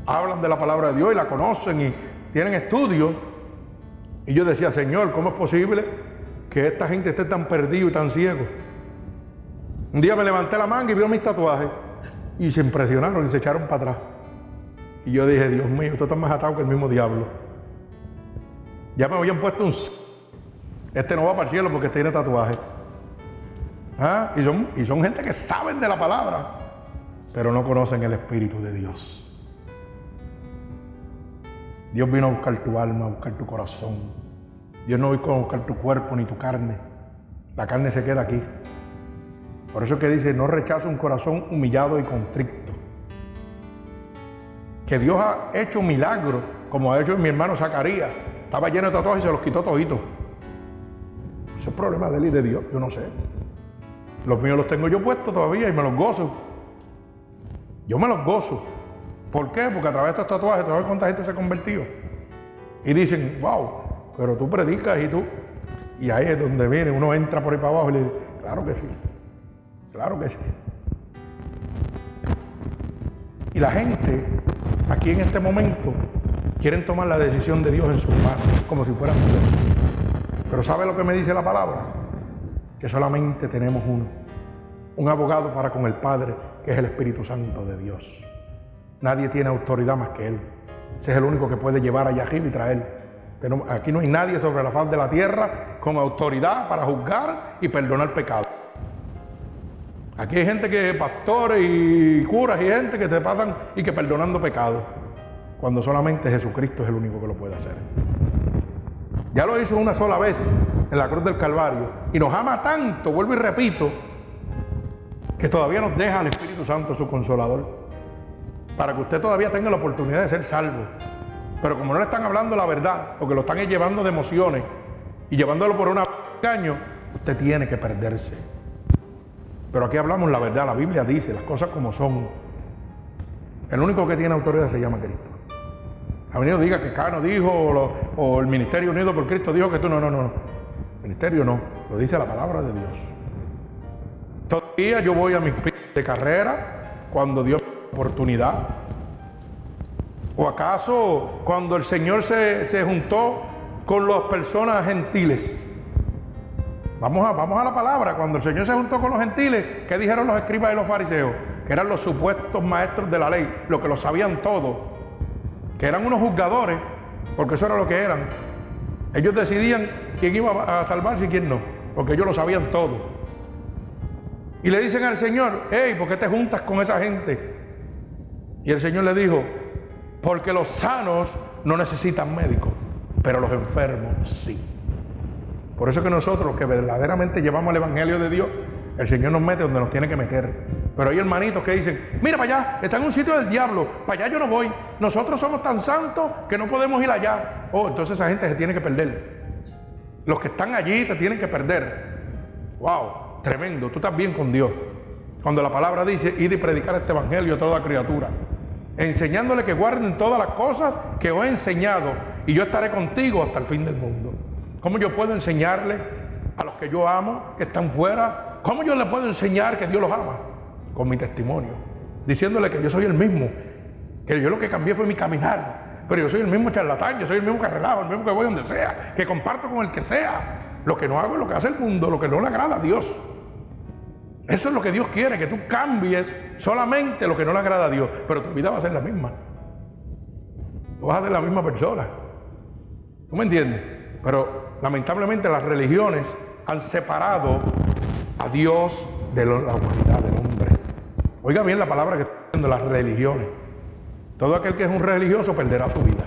hablan de la palabra de Dios y la conocen y tienen estudios. Y yo decía, Señor, ¿cómo es posible que esta gente esté tan perdido y tan ciego? Un día me levanté la manga y vio mis tatuajes y se impresionaron y se echaron para atrás. Y yo dije, Dios mío, esto está más atado que el mismo diablo. Ya me habían puesto un... Este no va para el cielo porque tiene tatuaje. ¿Ah? Y, son, y son gente que saben de la palabra, pero no conocen el Espíritu de Dios. Dios vino a buscar tu alma, a buscar tu corazón. Dios no vino a buscar tu cuerpo ni tu carne. La carne se queda aquí. Por eso es que dice, no rechazo un corazón humillado y constricto. Que Dios ha hecho un milagro, como ha hecho mi hermano Zacarías. Estaba lleno de tatuajes y se los quitó toditos. Eso es problema de él y de Dios, yo no sé. Los míos los tengo yo puestos todavía y me los gozo. Yo me los gozo. ¿Por qué? Porque a través de estos tatuajes, ¿sabes cuánta gente se ha convertido? Y dicen, wow, pero tú predicas y tú. Y ahí es donde viene, uno entra por ahí para abajo y le dice, claro que sí, claro que sí. Y la gente, aquí en este momento, quieren tomar la decisión de Dios en sus manos, como si fueran Dios. Pero ¿sabe lo que me dice la palabra? Que solamente tenemos uno, un abogado para con el Padre, que es el Espíritu Santo de Dios. Nadie tiene autoridad más que Él. Ese es el único que puede llevar a Yahib y traer. Aquí no hay nadie sobre la faz de la tierra con autoridad para juzgar y perdonar pecado. Aquí hay gente que, pastores y curas y gente que te pasan y que perdonando pecado. cuando solamente Jesucristo es el único que lo puede hacer. Ya lo hizo una sola vez en la cruz del Calvario y nos ama tanto, vuelvo y repito, que todavía nos deja al Espíritu Santo su consolador, para que usted todavía tenga la oportunidad de ser salvo. Pero como no le están hablando la verdad, porque lo están llevando de emociones y llevándolo por un engaño, usted tiene que perderse. Pero aquí hablamos la verdad, la Biblia dice las cosas como son. El único que tiene autoridad se llama Cristo. A venido diga que Cano dijo o, el Ministerio Unido por Cristo dijo que tú no, no, no. Ministerio no, lo dice la palabra de Dios. Todavía yo voy a mis de carrera cuando Dios oportunidad. ¿O acaso cuando el Señor se, se juntó con las personas gentiles? Vamos a, vamos a la palabra. Cuando el Señor se juntó con los gentiles, ¿qué dijeron los escribas y los fariseos? Que eran los supuestos maestros de la ley, los que lo sabían todo. Que eran unos juzgadores, porque eso era lo que eran. Ellos decidían quién iba a salvarse y quién no, porque ellos lo sabían todo. Y le dicen al Señor, hey, ¿por qué te juntas con esa gente? Y el Señor le dijo, porque los sanos no necesitan médicos, pero los enfermos sí. Por eso que nosotros, los que verdaderamente llevamos el Evangelio de Dios, el Señor nos mete donde nos tiene que meter. Pero hay hermanitos que dicen, mira para allá, está en un sitio del diablo, para allá yo no voy. Nosotros somos tan santos que no podemos ir allá. Oh, entonces esa gente se tiene que perder. Los que están allí se tienen que perder. Wow, tremendo, tú estás bien con Dios. Cuando la palabra dice, id y predicar este evangelio a toda criatura, enseñándole que guarden todas las cosas que os he enseñado, y yo estaré contigo hasta el fin del mundo. ¿Cómo yo puedo enseñarle a los que yo amo, que están fuera? ¿Cómo yo le puedo enseñar que Dios los ama? Con mi testimonio, diciéndole que yo soy el mismo, que yo lo que cambié fue mi caminar, pero yo soy el mismo charlatán, yo soy el mismo que relajo, el mismo que voy donde sea, que comparto con el que sea. Lo que no hago es lo que hace el mundo, lo que no le agrada a Dios. Eso es lo que Dios quiere, que tú cambies solamente lo que no le agrada a Dios, pero tu vida va a ser la misma. Tú vas a ser la misma persona. ¿Tú me entiendes? Pero lamentablemente las religiones han separado a Dios de la humanidad, del hombre. Oiga bien la palabra que está diciendo las religiones. Todo aquel que es un religioso perderá su vida.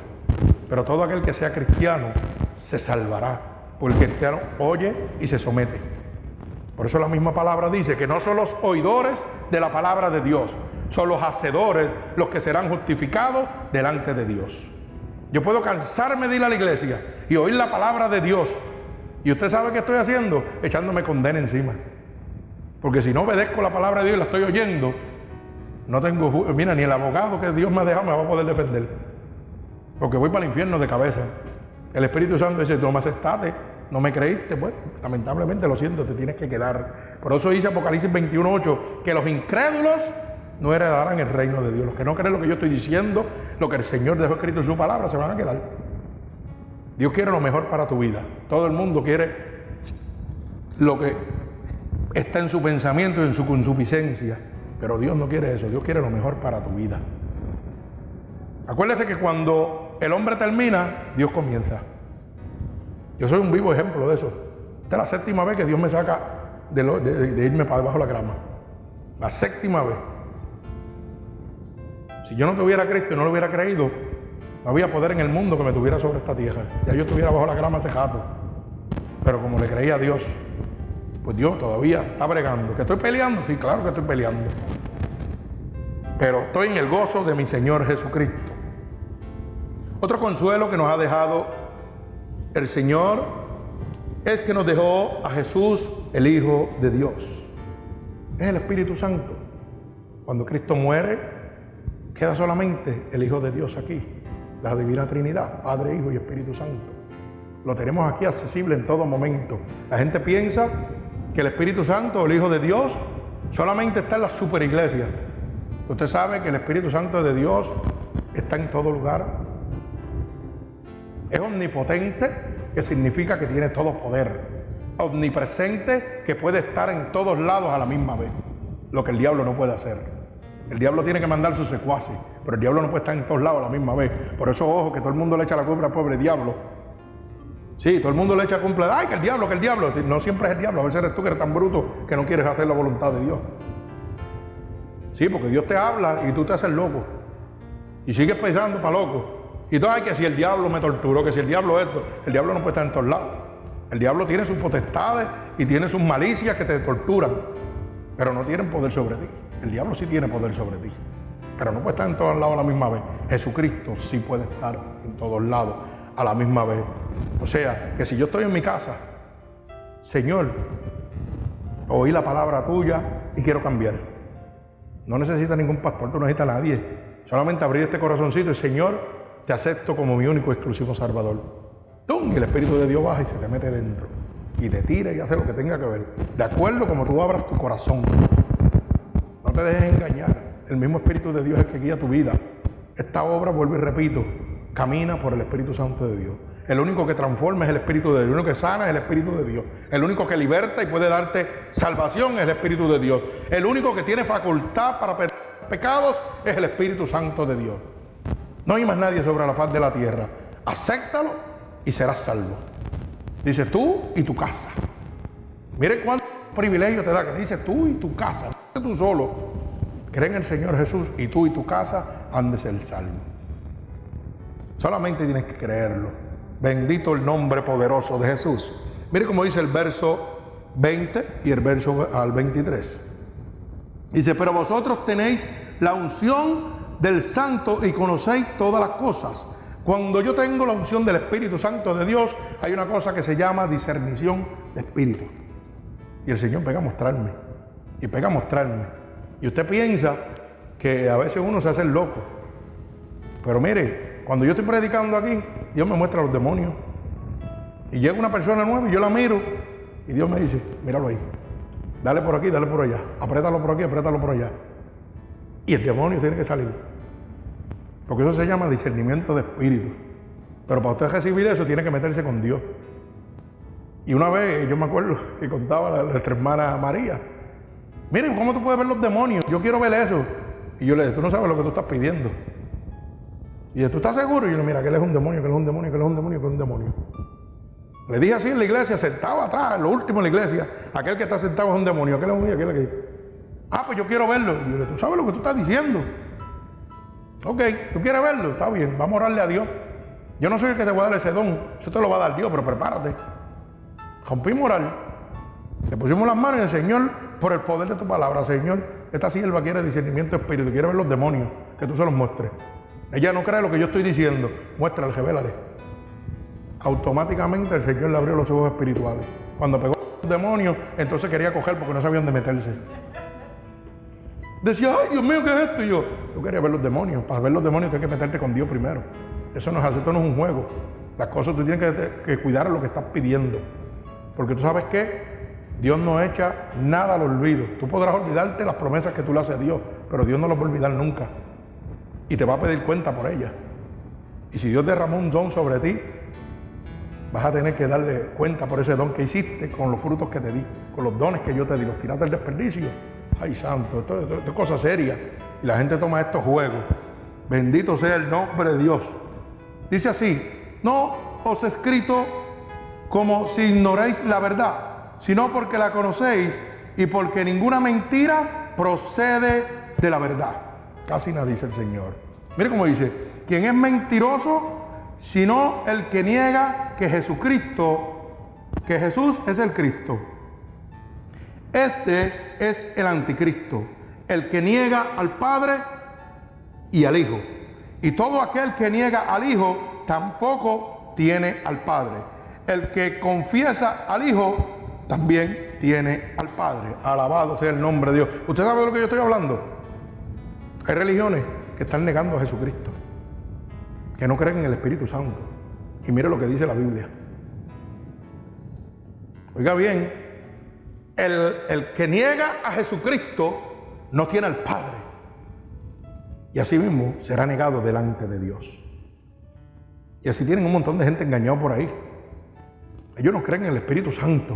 Pero todo aquel que sea cristiano se salvará. Porque el cristiano oye y se somete. Por eso la misma palabra dice que no son los oidores de la palabra de Dios, son los hacedores los que serán justificados delante de Dios. Yo puedo cansarme de ir a la iglesia y oír la palabra de Dios. Y usted sabe qué estoy haciendo, echándome condena encima. Porque si no obedezco la palabra de Dios y la estoy oyendo, no tengo, mira, ni el abogado que Dios me ha dejado me va a poder defender. Porque voy para el infierno de cabeza. El Espíritu Santo dice, no me aceptaste, no me creíste, pues lamentablemente lo siento, te tienes que quedar. Por eso dice Apocalipsis 21.8, que los incrédulos no heredarán el reino de Dios. Los que no creen lo que yo estoy diciendo, lo que el Señor dejó escrito en su palabra, se van a quedar. Dios quiere lo mejor para tu vida. Todo el mundo quiere lo que está en su pensamiento y en su consuficiencia. Pero Dios no quiere eso. Dios quiere lo mejor para tu vida. Acuérdese que cuando el hombre termina, Dios comienza. Yo soy un vivo ejemplo de eso. Esta es la séptima vez que Dios me saca de, de irme para debajo de la grama. La séptima vez. Si yo no tuviera Cristo y no lo hubiera creído, no había poder en el mundo que me tuviera sobre esta tierra. Ya yo estuviera bajo la grama hace jato. Pero como le creía a Dios, pues Dios todavía está bregando. ¿Que estoy peleando? Sí, claro que estoy peleando. Pero estoy en el gozo de mi Señor Jesucristo. Otro consuelo que nos ha dejado el Señor es que nos dejó a Jesús, el Hijo de Dios. Es el Espíritu Santo. Cuando Cristo muere, queda solamente el Hijo de Dios aquí la Divina Trinidad, Padre, Hijo y Espíritu Santo. Lo tenemos aquí accesible en todo momento. La gente piensa que el Espíritu Santo, el Hijo de Dios, solamente está en la superiglesia. Usted sabe que el Espíritu Santo de Dios está en todo lugar. Es omnipotente, que significa que tiene todo poder. Omnipresente, que puede estar en todos lados a la misma vez. Lo que el diablo no puede hacer. El diablo tiene que mandar sus secuaces, pero el diablo no puede estar en todos lados a la misma vez. Por eso, ojo, que todo el mundo le echa la culpa al pobre diablo. Sí, todo el mundo le echa culpa, ay, que el diablo, que el diablo. No siempre es el diablo, a veces eres tú que eres tan bruto que no quieres hacer la voluntad de Dios. Sí, porque Dios te habla y tú te haces loco. Y sigues pensando para loco. Y todo, hay que si el diablo me torturó, que si el diablo esto, el diablo no puede estar en todos lados. El diablo tiene sus potestades y tiene sus malicias que te torturan, pero no tienen poder sobre ti. El diablo sí tiene poder sobre ti, pero no puede estar en todos lados a la misma vez. Jesucristo sí puede estar en todos lados a la misma vez. O sea, que si yo estoy en mi casa, Señor, oí la palabra tuya y quiero cambiar. No necesita ningún pastor, tú no necesitas a nadie. Solamente abrir este corazoncito y Señor, te acepto como mi único exclusivo Salvador. ¡Tum! Y el Espíritu de Dios baja y se te mete dentro. Y te tira y hace lo que tenga que ver. De acuerdo como tú abras tu corazón. Te dejes engañar. El mismo Espíritu de Dios es el que guía tu vida. Esta obra, vuelvo y repito, camina por el Espíritu Santo de Dios. El único que transforma es el Espíritu de Dios. El único que sana es el Espíritu de Dios. El único que liberta y puede darte salvación es el Espíritu de Dios. El único que tiene facultad para pecados es el Espíritu Santo de Dios. No hay más nadie sobre la faz de la tierra. Acéptalo y serás salvo. Dice tú y tu casa. Mire cuánto privilegio te da que dice tú y tu casa. Tú solo. Cree en el Señor Jesús y tú y tu casa han de ser salvo. Solamente tienes que creerlo. Bendito el nombre poderoso de Jesús. Mire cómo dice el verso 20 y el verso al 23. Dice, pero vosotros tenéis la unción del santo y conocéis todas las cosas. Cuando yo tengo la unción del Espíritu Santo de Dios, hay una cosa que se llama discernición de espíritu. Y el Señor pega a mostrarme. Y pega a mostrarme. Y usted piensa que a veces uno se hace el loco. Pero mire, cuando yo estoy predicando aquí, Dios me muestra los demonios. Y llega una persona nueva y yo la miro. Y Dios me dice, míralo ahí. Dale por aquí, dale por allá. Apriétalo por aquí, apriétalo por allá. Y el demonio tiene que salir. Porque eso se llama discernimiento de espíritu. Pero para usted recibir eso tiene que meterse con Dios. Y una vez yo me acuerdo que contaba la, nuestra hermana María. Miren, ¿cómo tú puedes ver los demonios? Yo quiero ver eso. Y yo le dije, tú no sabes lo que tú estás pidiendo. Y dije, ¿tú estás seguro? Y yo le mira, que él es un demonio, que él es un demonio, que él es un demonio, que él es un demonio. Le dije así en la iglesia, sentado atrás, lo último en la iglesia. Aquel que está sentado es un demonio, aquel es un aquel que... Ah, pues yo quiero verlo. Y yo le dije, ¿tú sabes lo que tú estás diciendo? Ok, ¿tú quieres verlo? Está bien, vamos a orarle a Dios. Yo no soy el que te voy a dar ese don, eso te lo va a dar Dios, pero prepárate. Rompimos orar. Le pusimos las manos y el Señor, por el poder de tu palabra, Señor, esta sierva quiere discernimiento de espíritu, quiere ver los demonios, que tú se los muestres. Ella no cree lo que yo estoy diciendo, muéstrale, revélale. Automáticamente el Señor le abrió los ojos espirituales. Cuando pegó los demonios, entonces quería coger porque no sabía dónde meterse. Decía, ay Dios mío, ¿qué es esto? Y yo, yo quería ver los demonios. Para ver los demonios tienes que meterte con Dios primero. Eso no es hacer, esto no es un juego. Las cosas tú tienes que, cuidar lo que estás pidiendo. Porque tú sabes que Dios no echa nada al olvido. Tú podrás olvidarte las promesas que tú le haces a Dios, pero Dios no las va a olvidar nunca. Y te va a pedir cuenta por ellas. Y si Dios derramó un don sobre ti, vas a tener que darle cuenta por ese don que hiciste con los frutos que te di, con los dones que yo te di. Los tiraste al desperdicio Ay, santo, esto, es cosa seria. Y la gente toma estos juegos. Bendito sea el nombre de Dios. Dice así, no os he escrito como si ignoréis la verdad, sino porque la conocéis y porque ninguna mentira procede de la verdad. Casi nada dice el Señor. Mire cómo dice, ¿quién es mentiroso? Sino el que niega que Jesucristo, que Jesús es el Cristo. Este es el anticristo, el que niega al Padre y al Hijo. Y todo aquel que niega al Hijo tampoco tiene al Padre. El que confiesa al Hijo también tiene al Padre. Alabado sea el nombre de Dios. ¿Usted sabe de lo que yo estoy hablando? Hay religiones que están negando a Jesucristo, que no creen en el Espíritu Santo. Y mire lo que dice la Biblia. Oiga bien, el, que niega a Jesucristo no tiene al Padre. Y así mismo será negado delante de Dios. Y así tienen un montón de gente engañado por ahí. Ellos no creen en el Espíritu Santo.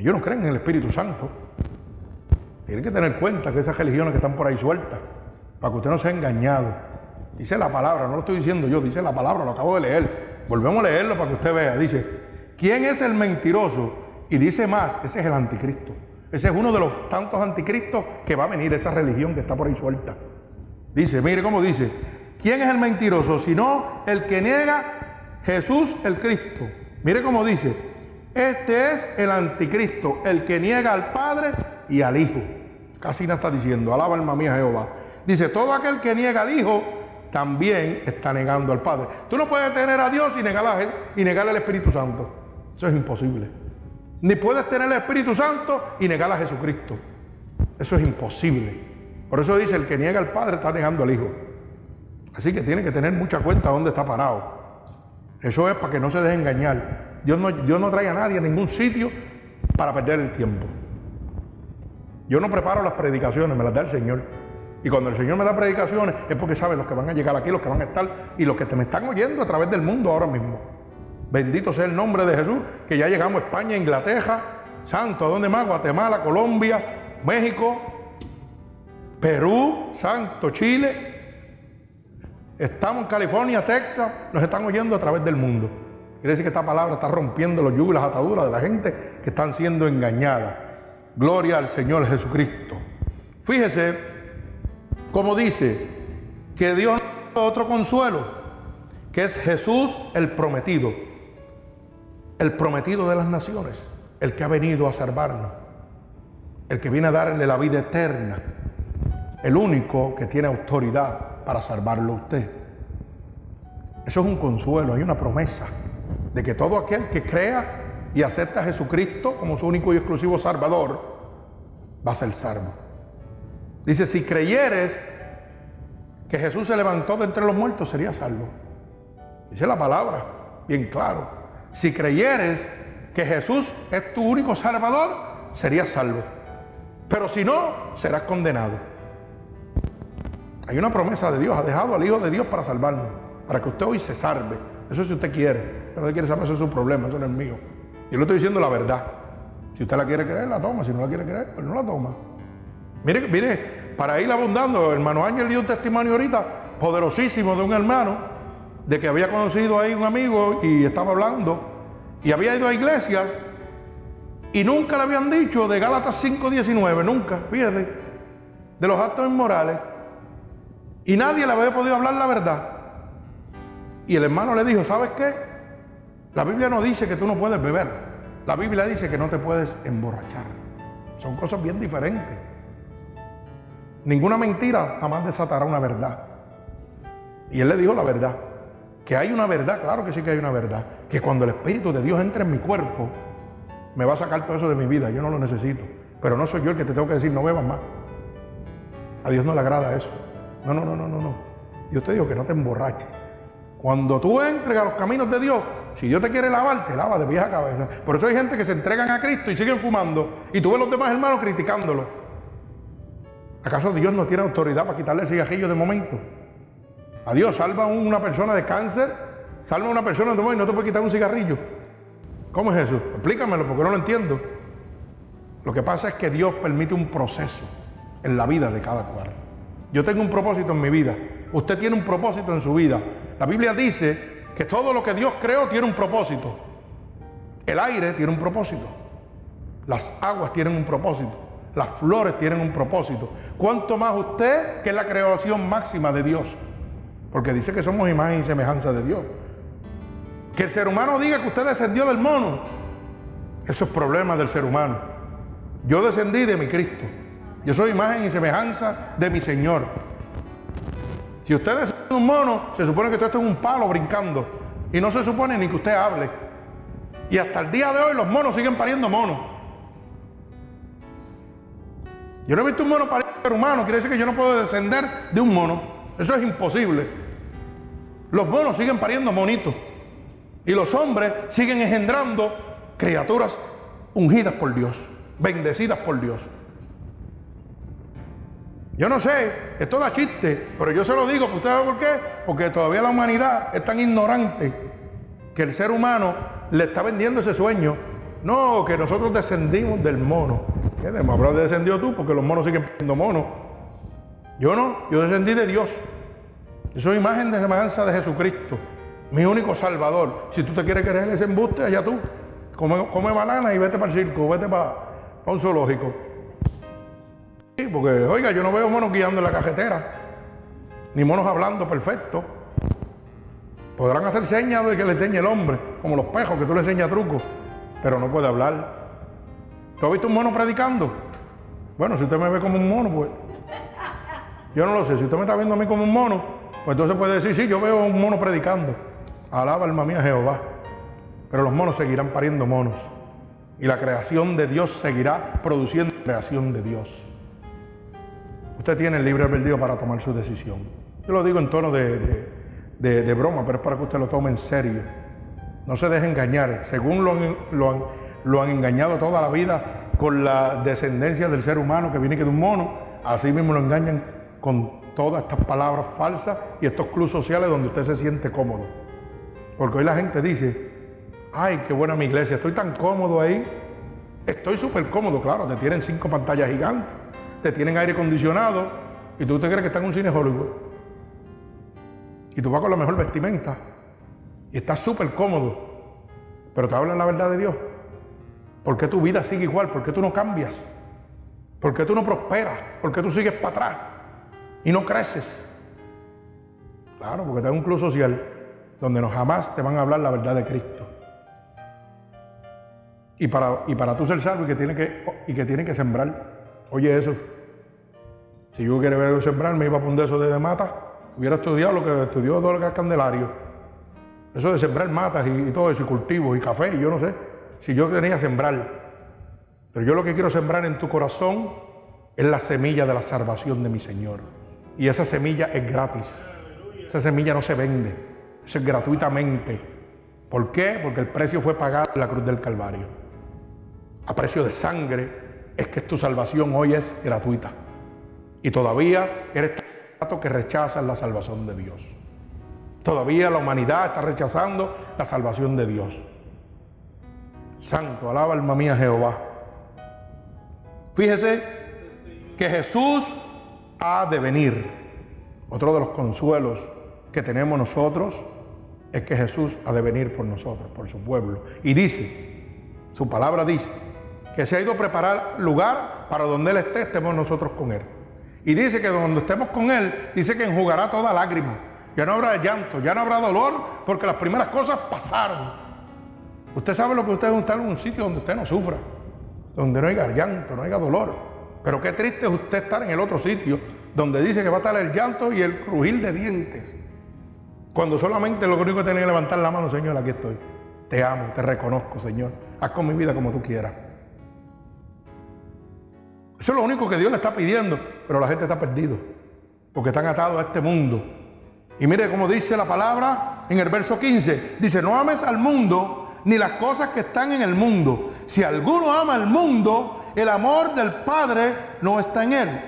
Ellos no creen en el Espíritu Santo. Tienen que tener cuenta que esas religiones que están por ahí sueltas, para que usted no sea engañado. Dice la palabra, no lo estoy diciendo yo, dice la palabra, lo acabo de leer. Volvemos a leerlo para que usted vea. Dice, ¿Quién es el mentiroso? Y dice más, ese es el anticristo. Ese es uno de los tantos anticristos que va a venir, esa religión que está por ahí suelta. Dice, mire cómo dice, ¿quién es el mentiroso? Sino el que niega Jesús el Cristo. Mire cómo dice, este es el anticristo, el que niega al Padre y al Hijo. Casi no está diciendo, alaba alma mía Jehová. Dice, todo aquel que niega al Hijo también está negando al Padre. Tú no puedes tener a Dios y negar y al Espíritu Santo. Eso es imposible. Ni puedes tener el Espíritu Santo y negar a Jesucristo. Eso es imposible. Por eso dice, el que niega al Padre está negando al Hijo. Así que tiene que tener mucha cuenta dónde está parado. Eso es para que no se deje engañar. Dios no, Dios no trae a nadie a ningún sitio para perder el tiempo. Yo no preparo las predicaciones, me las da el Señor. Y cuando el Señor me da predicaciones es porque sabe los que van a llegar aquí, los que van a estar y los que te me están oyendo a través del mundo ahora mismo. Bendito sea el nombre de Jesús, que ya llegamos a España, Inglaterra, Santo, ¿a dónde más? Guatemala, Colombia, México, Perú, Santo, Chile. Estamos en California, Texas, nos están oyendo a través del mundo. Quiere decir que esta palabra está rompiendo los yugos y las ataduras de la gente que están siendo engañada. Gloria al Señor Jesucristo. Fíjese cómo dice que Dios otro consuelo, que es Jesús el prometido, el prometido de las naciones, el que ha venido a salvarnos, el que viene a darle la vida eterna, el único que tiene autoridad para salvarlo a usted. Eso es un consuelo, hay una promesa de que todo aquel que crea y acepta a Jesucristo como su único y exclusivo Salvador, va a ser salvo. Dice, si creyeres que Jesús se levantó de entre los muertos, sería salvo. Dice la palabra, bien claro. Si creyeres que Jesús es tu único Salvador, serías salvo. Pero si no, serás condenado. Hay una promesa de Dios, ha dejado al Hijo de Dios para salvarnos, para que usted hoy se salve. Eso si usted quiere. Pero no quiere saber, eso es su problema, eso no es mío. Yo le estoy diciendo la verdad. Si usted la quiere creer, la toma. Si no la quiere creer, pues no la toma. Mire, mire, para ir abundando, hermano Ángel dio un testimonio ahorita poderosísimo de un hermano, de que había conocido ahí un amigo y estaba hablando, y había ido a iglesias, y nunca le habían dicho de Gálatas 5.19, nunca, fíjese, de los actos inmorales, y nadie le había podido hablar la verdad. Y el hermano le dijo, ¿sabes qué? La Biblia no dice que tú no puedes beber. La Biblia dice que no te puedes emborrachar. Son cosas bien diferentes. Ninguna mentira jamás desatará una verdad. Y él le dijo la verdad. Que hay una verdad, claro que sí que hay una verdad. Que cuando el Espíritu de Dios entre en mi cuerpo, me va a sacar todo eso de mi vida. Yo no lo necesito. Pero no soy yo el que te tengo que decir, no bebas más. A Dios no le agrada eso. No, no, no, no, no. no. Dios te dijo que no te emborraches. Cuando tú entres a los caminos de Dios, si Dios te quiere lavar, te lava de vieja cabeza. Por eso hay gente que se entregan a Cristo y siguen fumando. Y tú ves los demás hermanos criticándolo. ¿Acaso Dios no tiene autoridad para quitarle el cigarrillo de momento? A Dios salva a una persona de cáncer, salva a una persona de y no te puede quitar un cigarrillo. ¿Cómo es eso? Explícamelo porque no lo entiendo. Lo que pasa es que Dios permite un proceso en la vida de cada cual. Yo tengo un propósito en mi vida. Usted tiene un propósito en su vida. La Biblia dice que todo lo que Dios creó tiene un propósito. El aire tiene un propósito. Las aguas tienen un propósito. Las flores tienen un propósito. ¿Cuánto más usted que es la creación máxima de Dios? Porque dice que somos imagen y semejanza de Dios. Que el ser humano diga que usted descendió del mono. Eso es problema del ser humano. Yo descendí de mi Cristo. Yo soy imagen y semejanza de mi Señor. Si usted es un mono, se supone que usted en un palo brincando. Y no se supone ni que usted hable. Y hasta el día de hoy los monos siguen pariendo monos. Yo no he visto un mono pariendo ser humano, quiere decir que yo no puedo descender de un mono. Eso es imposible. Los monos siguen pariendo monitos. Y los hombres siguen engendrando criaturas ungidas por Dios, bendecidas por Dios. Yo no sé, esto da chiste, pero yo se lo digo, ¿usted sabe por qué? Porque todavía la humanidad es tan ignorante que el ser humano le está vendiendo ese sueño. No, que nosotros descendimos del mono. ¿Qué habrás descendido tú? Porque los monos siguen siendo monos. Yo no, yo descendí de Dios. Yo soy imagen de semejanza de Jesucristo, mi único Salvador. Si tú te quieres creer ese embuste, allá tú. Come, come banana y vete para el circo, vete para un zoológico porque, oiga, yo no veo monos guiando en la cajetera. ni monos hablando perfecto. Podrán hacer señas de que le enseñe el hombre, como los pejos que tú le enseñas trucos, pero no puede hablar. ¿Tú has visto un mono predicando? Bueno, si usted me ve como un mono, pues. Yo no lo sé. Si usted me está viendo a mí como un mono, pues entonces puede decir, sí, yo veo un mono predicando. Alaba alma mía Jehová. Pero los monos seguirán pariendo monos. Y la creación de Dios seguirá produciendo creación de Dios. Usted tiene el libre albedrío para tomar su decisión. Yo lo digo en tono de, broma, pero es para que usted lo tome en serio. No se deje engañar. Según lo lo han, lo han engañado toda la vida con la descendencia del ser humano que viene que de un mono, así mismo lo engañan con todas estas palabras falsas y estos clubes sociales donde usted se siente cómodo. Porque hoy la gente dice, ay, qué buena mi iglesia, estoy tan cómodo ahí. Estoy súper cómodo, claro, te tienen cinco pantallas gigantes, te tienen aire acondicionado y tú te crees que está en un cine Hollywood. Y tú vas con la mejor vestimenta y estás súper cómodo, pero te hablan la verdad de Dios. ¿Por qué tu vida sigue igual? ¿Por qué tú no cambias? ¿Por qué tú no prosperas? ¿Por qué tú sigues para atrás y no creces? Claro, porque estás en un club social donde no jamás te van a hablar la verdad de Cristo. Y para, y para tú ser salvo y que tiene que, y que, tiene que sembrar. Oye eso. Si yo quiero ver sembrar, me iba a poner eso de mata. Hubiera estudiado lo que estudió Dolga Candelario. Eso de sembrar matas y, y todo eso, y cultivos y café, y yo no sé si yo tenía sembrar. Pero yo lo que quiero sembrar en tu corazón es la semilla de la salvación de mi Señor. Y esa semilla es gratis. Esa semilla no se vende. Eso es gratuitamente. ¿Por qué? Porque el precio fue pagado en la cruz del Calvario. A precio de sangre es que tu salvación hoy es gratuita. Y todavía eres tanto que rechazas la salvación de Dios. Todavía la humanidad está rechazando la salvación de Dios. Santo, alaba alma mía Jehová. Fíjese que Jesús ha de venir. Otro de los consuelos que tenemos nosotros es que Jesús ha de venir por nosotros, por su pueblo. Y dice, su palabra dice, que se ha ido a preparar lugar para donde Él esté, estemos nosotros con Él. Y dice que cuando estemos con Él, dice que enjugará toda lágrima. Ya no habrá llanto, ya no habrá dolor, porque las primeras cosas pasaron. Usted sabe lo que usted es estar en un sitio donde usted no sufra, donde no haya llanto, no haya dolor. Pero qué triste es usted estar en el otro sitio donde dice que va a estar el llanto y el crujir de dientes. Cuando solamente lo único que tiene que levantar la mano, Señor, aquí estoy. Te amo, te reconozco, Señor. Haz con mi vida como tú quieras. Eso es lo único que Dios le está pidiendo, pero la gente está perdido, porque están atados a este mundo. Y mire cómo dice la palabra en el verso 15. Dice, no ames al mundo ni las cosas que están en el mundo. Si alguno ama al mundo, el amor del Padre no está en él.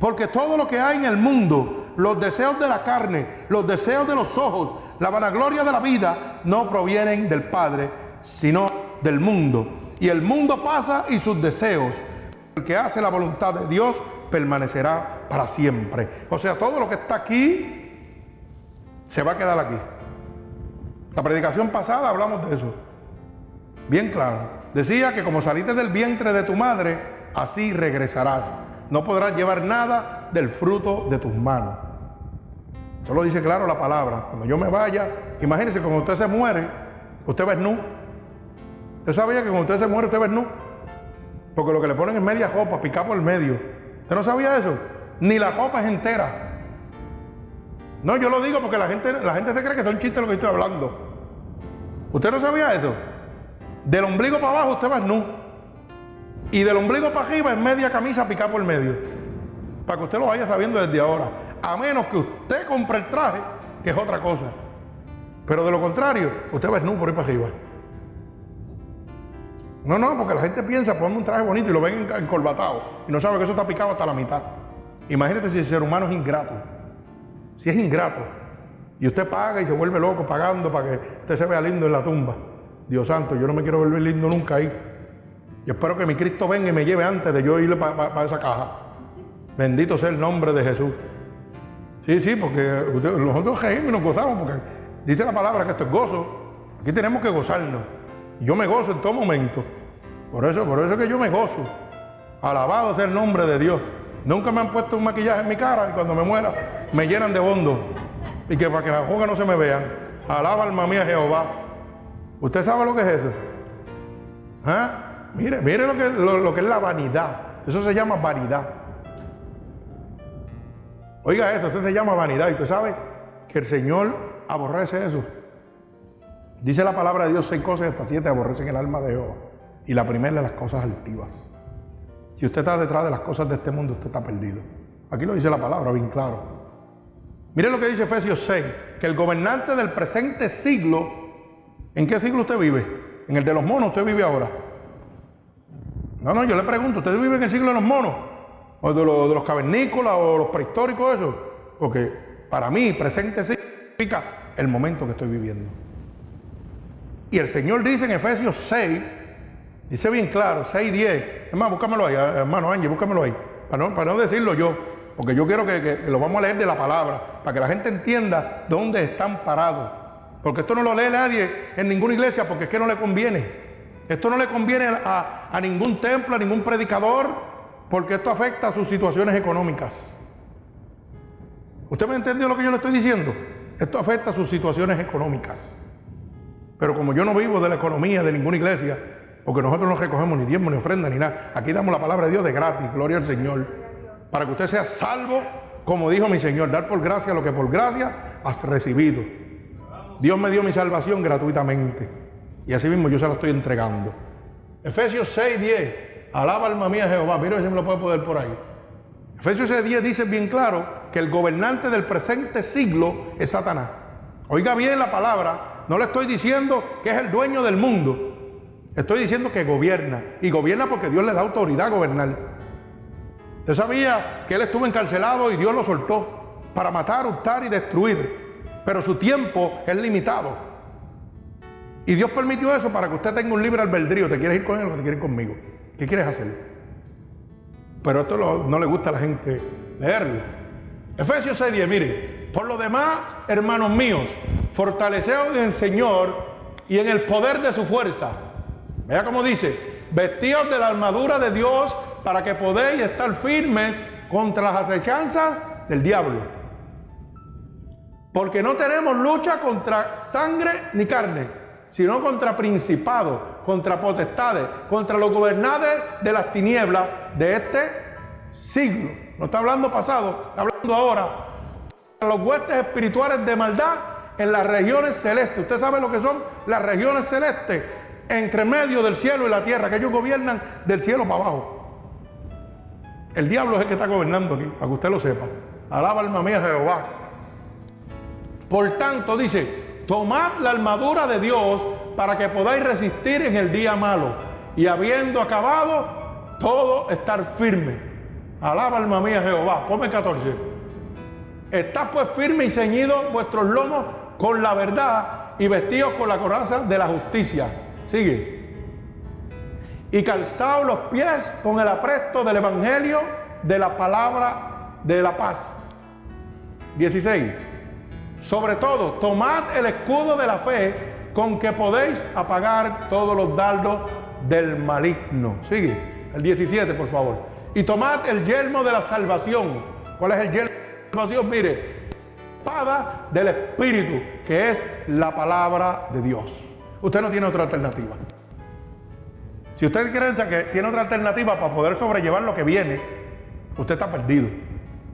Porque todo lo que hay en el mundo, los deseos de la carne, los deseos de los ojos, la vanagloria de la vida, no provienen del Padre, sino del mundo. Y el mundo pasa y sus deseos. El que hace la voluntad de Dios permanecerá para siempre. O sea, todo lo que está aquí se va a quedar aquí. La predicación pasada hablamos de eso. Bien claro. Decía que como saliste del vientre de tu madre, así regresarás. No podrás llevar nada del fruto de tus manos. Eso lo dice claro la palabra. Cuando yo me vaya, imagínese cuando usted se muere, usted va nu. ¿Usted sabía que cuando usted se muere, usted va nu? Porque lo que le ponen es media copa, picar por el medio. ¿Usted no sabía eso? Ni la copa es entera. No, yo lo digo porque la gente, la gente se cree que es un chiste lo que estoy hablando. ¿Usted no sabía eso? Del ombligo para abajo usted va nu. Y del ombligo para arriba en media camisa picada por el medio. Para que usted lo vaya sabiendo desde ahora. A menos que usted compre el traje, que es otra cosa. Pero de lo contrario, usted va nu por ahí para arriba. No, no, porque la gente piensa ponerme un traje bonito y lo ven encorbatado. Y no sabe que eso está picado hasta la mitad. Imagínate si el ser humano es ingrato. Si es ingrato. Y usted paga y se vuelve loco pagando para que usted se vea lindo en la tumba. Dios santo, yo no me quiero volver lindo nunca ahí. Y espero que mi Cristo venga y me lleve antes de yo ir para esa caja. Bendito sea el nombre de Jesús. Sí, sí, porque nosotros reímos y nos gozamos, porque dice la palabra que esto es gozo. Aquí tenemos que gozarnos. Yo me gozo en todo momento. Por eso, por eso es que yo me gozo. Alabado sea el nombre de Dios. Nunca me han puesto un maquillaje en mi cara y cuando me muera me llenan de bondo y que para que las hojas no se me vean. Alaba alma mía Jehová. ¿Usted sabe lo que es eso? ¿Ah? Mire, mire lo que, lo que es la vanidad. Eso se llama vanidad. Oiga eso, eso se llama vanidad. Y usted sabe que el Señor aborrece eso. Dice la palabra de Dios, seis cosas hasta siete aborrecen el alma de Jehová. Y la primera es las cosas altivas. Si usted está detrás de las cosas de este mundo, usted está perdido. Aquí lo dice la palabra bien claro. Mire lo que dice Efesios 6, que el gobernante del presente siglo, ¿en qué siglo usted vive? ¿En el de los monos usted vive ahora? No, no, yo le pregunto, ¿usted vive en el siglo de los monos? ¿O de los, de los cavernícolas o los prehistóricos eso? Porque para mí presente significa el momento que estoy viviendo. Y el Señor dice en Efesios 6, Dice bien claro, 6 10. Es más, búscamelo ahí, hermano Ángel, búscamelo ahí. Para no, para no decirlo yo, porque yo quiero que, que, lo vamos a leer de la palabra, para que la gente entienda dónde están parados. Porque esto no lo lee nadie en ninguna iglesia, porque es que no le conviene. Esto no le conviene a, a ningún templo, a ningún predicador, porque esto afecta a sus situaciones económicas. ¿Usted me entendió lo que yo le estoy diciendo? Esto afecta a sus situaciones económicas. Pero como yo no vivo de la economía de ninguna iglesia, porque nosotros no recogemos ni diezmo, ni ofrenda, ni nada. Aquí damos la palabra de Dios de gratis, gloria al Señor. Para que usted sea salvo, como dijo mi Señor, dar por gracia lo que por gracia has recibido. Dios me dio mi salvación gratuitamente. Y así mismo yo se la estoy entregando. Efesios 6, 10. Alaba alma mía Jehová. Mira si me lo puede poder por ahí. Efesios 6, 10 dice bien claro que el gobernante del presente siglo es Satanás. Oiga bien la palabra. No le estoy diciendo que es el dueño del mundo. Estoy diciendo que gobierna. Y gobierna porque Dios le da autoridad a gobernar. Usted sabía que él estuvo encarcelado y Dios lo soltó para matar, hurtar y destruir. Pero su tiempo es limitado. Y Dios permitió eso para que usted tenga un libre albedrío. ¿Te quieres ir con él o te quieres ir conmigo? ¿Qué quieres hacer? Pero esto no le gusta a la gente leerlo. Efesios 6:10, mire. Por lo demás, hermanos míos, fortaleceos en el Señor y en el poder de su fuerza Vea cómo dice, vestidos de la armadura de Dios para que podéis estar firmes contra las acechanzas del diablo. Porque no tenemos lucha contra sangre ni carne, sino contra principados, contra potestades, contra los gobernantes de las tinieblas de este siglo. No está hablando pasado, está hablando ahora. Los huestes espirituales de maldad en las regiones celestes. ¿Usted sabe lo que son las regiones celestes? entre medio del cielo y la tierra, que ellos gobiernan del cielo para abajo. El diablo es el que está gobernando aquí, para que usted lo sepa. Alaba alma mía Jehová. Por tanto, dice, tomad la armadura de Dios para que podáis resistir en el día malo y habiendo acabado todo estar firme. Alaba alma mía Jehová. Ponme 14. Estad pues firme y ceñidos vuestros lomos con la verdad y vestidos con la coraza de la justicia Sigue. Y calzaos los pies con el apresto del Evangelio de la palabra de la paz. 16. Sobre todo, tomad el escudo de la fe con que podéis apagar todos los dardos del maligno. Sigue. El 17, por favor. Y tomad el yelmo de la salvación. ¿Cuál es el yelmo salvación? Mire, espada del Espíritu, que es la palabra de Dios. Usted no tiene otra alternativa. Si usted cree que tiene otra alternativa para poder sobrellevar lo que viene, usted está perdido.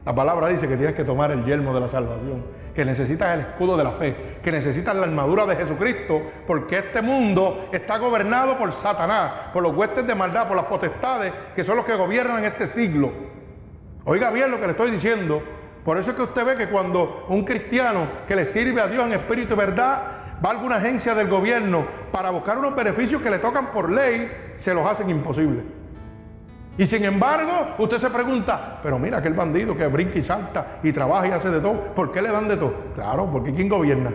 La palabra dice que tienes que tomar el yelmo de la salvación, que necesitas el escudo de la fe, que necesitas la armadura de Jesucristo, porque este mundo está gobernado por Satanás, por los huestes de maldad, por las potestades que son los que gobiernan este siglo. Oiga bien lo que le estoy diciendo. Por eso es que usted ve que cuando un cristiano que le sirve a Dios en espíritu y verdad, va a alguna agencia del gobierno para buscar unos beneficios que le tocan por ley, se los hacen imposibles. Y sin embargo, usted se pregunta, pero mira aquel bandido que brinca y salta y trabaja y hace de todo, ¿por qué le dan de todo? Claro, porque ¿quién gobierna?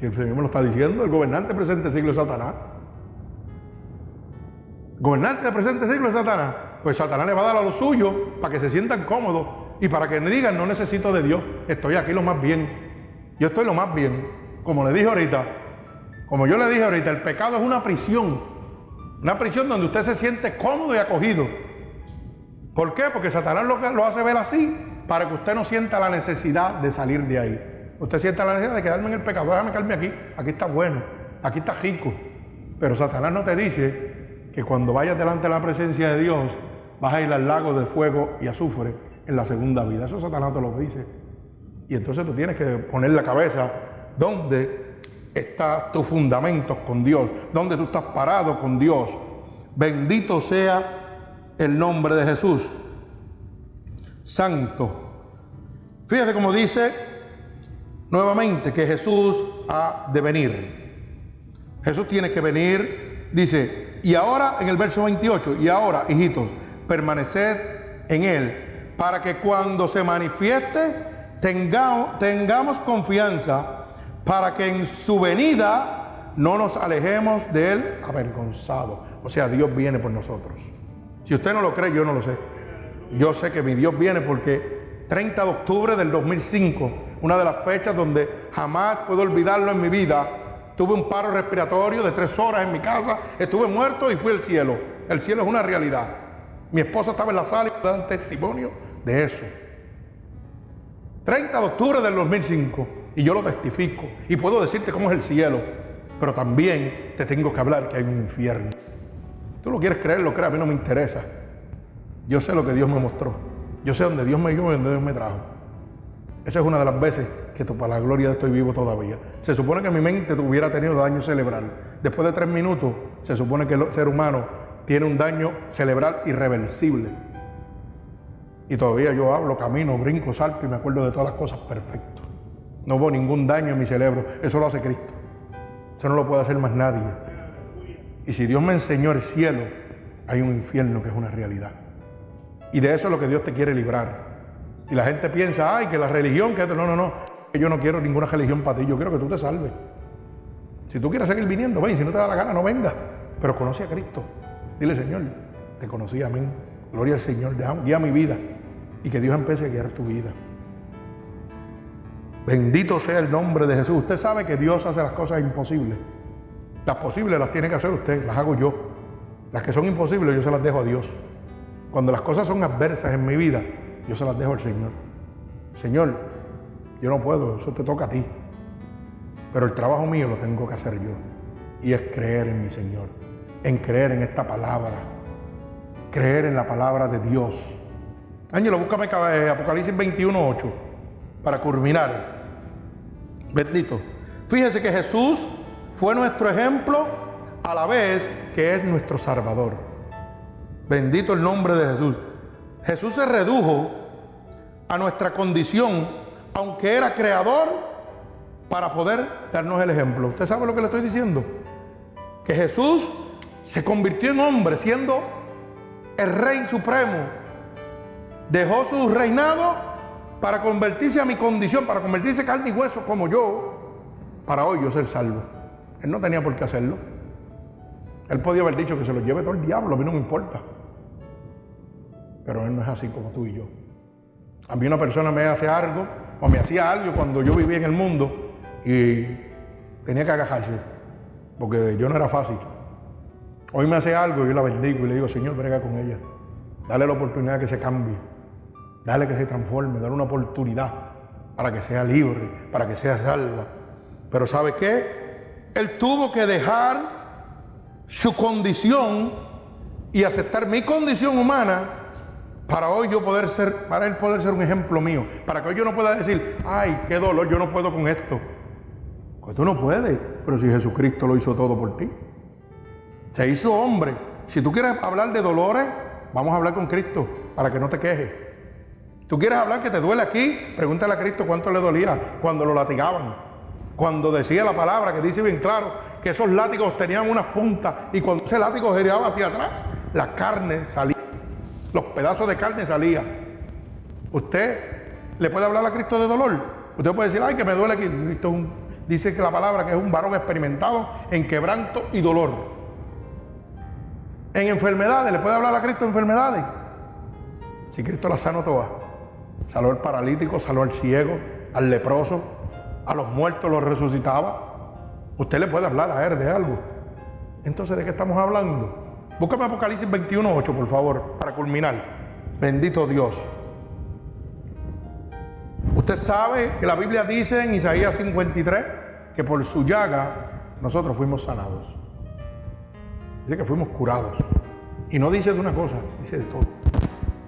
El Señor me lo está diciendo, el gobernante presente siglo es Satanás. Gobernante de presente siglo es Satanás. Pues Satanás le va a dar a lo suyo para que se sientan cómodos y para que digan, no necesito de Dios, estoy aquí lo más bien. Yo estoy lo más bien como le dije ahorita, como yo le dije ahorita, el pecado es una prisión. Una prisión donde usted se siente cómodo y acogido. ¿Por qué? Porque Satanás lo, lo hace ver así para que usted no sienta la necesidad de salir de ahí. Usted sienta la necesidad de quedarme en el pecado. Déjame quedarme aquí. Aquí está bueno. Aquí está rico. Pero Satanás no te dice que cuando vayas delante de la presencia de Dios vas a ir al lago de fuego y azufre en la segunda vida. Eso Satanás te lo dice. Y entonces tú tienes que poner la cabeza donde están tus fundamentos con Dios, donde tú estás parado con Dios. Bendito sea el nombre de Jesús. Santo. Fíjate cómo dice nuevamente que Jesús ha de venir. Jesús tiene que venir, dice, y ahora en el verso 28, y ahora, hijitos, permaneced en Él, para que cuando se manifieste tengamos, confianza, para que en su venida no nos alejemos de Él avergonzado. O sea, Dios viene por nosotros. Si usted no lo cree, yo no lo sé. Yo sé que mi Dios viene porque 30 de octubre del 2005, una de las fechas donde jamás puedo olvidarlo en mi vida, tuve un paro respiratorio de tres horas en mi casa, estuve muerto y fui al cielo. El cielo es una realidad. Mi esposa estaba en la sala y dan testimonio de eso. 30 de octubre del 2005 y yo lo testifico y puedo decirte cómo es el cielo, pero también te tengo que hablar que hay un infierno. Tú lo quieres creer, lo crees, a mí no me interesa. Yo sé lo que Dios me mostró. Yo sé dónde Dios me dio y dónde Dios me trajo. Esa es una de las veces que para la gloria estoy vivo todavía. Se supone que mi mente hubiera tenido daño cerebral. Después de tres minutos, se supone que el ser humano tiene un daño cerebral irreversible. Y todavía yo hablo, camino, brinco, salto y me acuerdo de todas las cosas perfecto. No hubo ningún daño en mi cerebro. Eso lo hace Cristo. Eso no lo puede hacer más nadie. Y si Dios me enseñó el cielo, hay un infierno que es una realidad. Y de eso es lo que Dios te quiere librar. Y la gente piensa, ay, que la religión, que no, no, no, que yo no quiero ninguna religión para ti, yo quiero que tú te salves. Si tú quieres seguir viniendo, ven, si no te da la gana, no venga. Pero conoce a Cristo. Dile, Señor, te conocí, amén. Gloria al Señor, guía mi vida y que Dios empiece a guiar tu vida. Bendito sea el nombre de Jesús. Usted sabe que Dios hace las cosas imposibles. Las posibles las tiene que hacer usted, las hago yo. Las que son imposibles yo se las dejo a Dios. Cuando las cosas son adversas en mi vida, yo se las dejo al Señor. Señor, yo no puedo, eso te toca a ti. Pero el trabajo mío lo tengo que hacer yo. Y es creer en mi Señor, en creer en esta palabra, creer en la palabra de Dios. Ángelo, búscame eh, Apocalipsis 21, 8 para culminar. Bendito. Fíjese que Jesús fue nuestro ejemplo a la vez que es nuestro Salvador. Bendito el nombre de Jesús. Jesús se redujo a nuestra condición, aunque era creador, para poder darnos el ejemplo. ¿Usted sabe lo que le estoy diciendo? Que Jesús se convirtió en hombre siendo el Rey Supremo. Dejó su reinado para convertirse a mi condición, para convertirse carne y hueso como yo, para hoy yo ser salvo. Él no tenía por qué hacerlo. Él podía haber dicho que se lo lleve todo el diablo, a mí no me importa. Pero Él no es así como tú y yo. A mí una persona me hace algo, o me hacía algo cuando yo vivía en el mundo y tenía que agajarse, porque yo no era fácil. Hoy me hace algo y yo la bendigo y le digo, Señor, brega con ella. Dale la oportunidad que se cambie. Dale que se transforme. Dale una oportunidad para que sea libre, para que sea salva. Pero ¿sabe qué? Él tuvo que dejar su condición y aceptar mi condición humana para hoy yo poder ser, para él poder ser un ejemplo mío. Para que hoy yo no pueda decir, ay, qué dolor, yo no puedo con esto. Pues tú no puedes. Pero si Jesucristo lo hizo todo por ti. Se hizo hombre. Si tú quieres hablar de dolores, vamos a hablar con Cristo para que no te quejes. Tú quieres hablar que te duele aquí, pregúntale a Cristo cuánto le dolía cuando lo latigaban. Cuando decía la palabra que dice bien claro que esos látigos tenían unas puntas y cuando ese látigo giraba hacia atrás, la carne salía. Los pedazos de carne salían. Usted le puede hablar a Cristo de dolor. Usted puede decir, ay, que me duele aquí. Cristo dice que la palabra que es un varón experimentado en quebranto y dolor. En enfermedades, ¿le puede hablar a Cristo de enfermedades? Si Cristo las sanó todas. Saló al paralítico, saló al ciego, al leproso, a los muertos los resucitaba. Usted le puede hablar a él de algo. Entonces, ¿de qué estamos hablando? Búscame Apocalipsis 21.8, por favor, para culminar. Bendito Dios. Usted sabe que la Biblia dice en Isaías 53 que por su llaga nosotros fuimos sanados. Dice que fuimos curados. Y no dice de una cosa, dice de todo.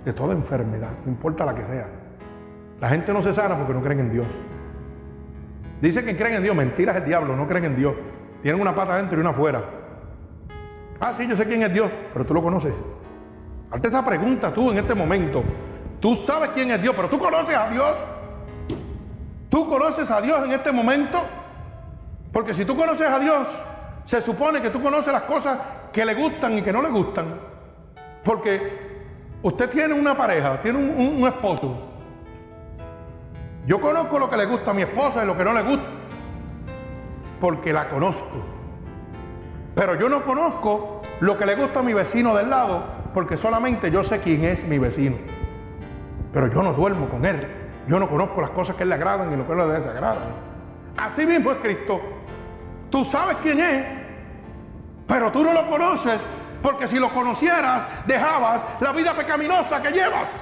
De toda enfermedad, no importa la que sea. La gente no se sana porque no creen en Dios. Dice que creen en Dios, mentiras el diablo, no creen en Dios. Tienen una pata adentro y una afuera. Ah, sí, yo sé quién es Dios, pero tú lo conoces. Hazte esa pregunta tú en este momento. Tú sabes quién es Dios, pero tú conoces a Dios. Tú conoces a Dios en este momento. Porque si tú conoces a Dios, se supone que tú conoces las cosas que le gustan y que no le gustan. Porque usted tiene una pareja, tiene un, esposo. Yo conozco lo que le gusta a mi esposa y lo que no le gusta. Porque la conozco. Pero yo no conozco lo que le gusta a mi vecino del lado porque solamente yo sé quién es mi vecino. Pero yo no duermo con él. Yo no conozco las cosas que él le agradan y lo que le desagradan. Así mismo es Cristo. Tú sabes quién es, pero tú no lo conoces porque si lo conocieras, dejabas la vida pecaminosa que llevas.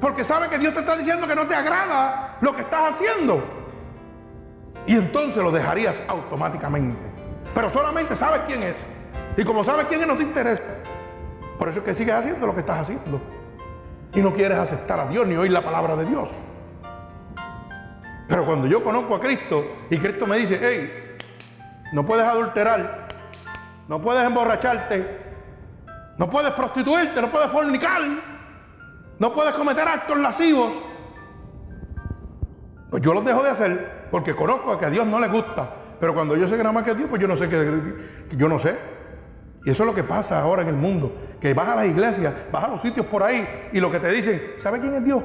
Porque sabes que Dios te está diciendo que no te agrada lo que estás haciendo. Y entonces lo dejarías automáticamente. Pero solamente sabes quién es. Y como sabes quién es, no te interesa. Por eso es que sigues haciendo lo que estás haciendo. Y no quieres aceptar a Dios ni oír la palabra de Dios. Pero cuando yo conozco a Cristo y Cristo me dice, hey, no puedes adulterar, no puedes emborracharte, no puedes prostituirte, no puedes fornicar, no puedes cometer actos lascivos, pues yo los dejo de hacer porque conozco que a Dios no le gusta. Pero cuando yo sé que nada más que Dios, pues yo no sé que, yo no sé. Y eso es lo que pasa ahora en el mundo. Que vas a las iglesias, vas a los sitios por ahí y lo que te dicen, ¿sabe quién es Dios?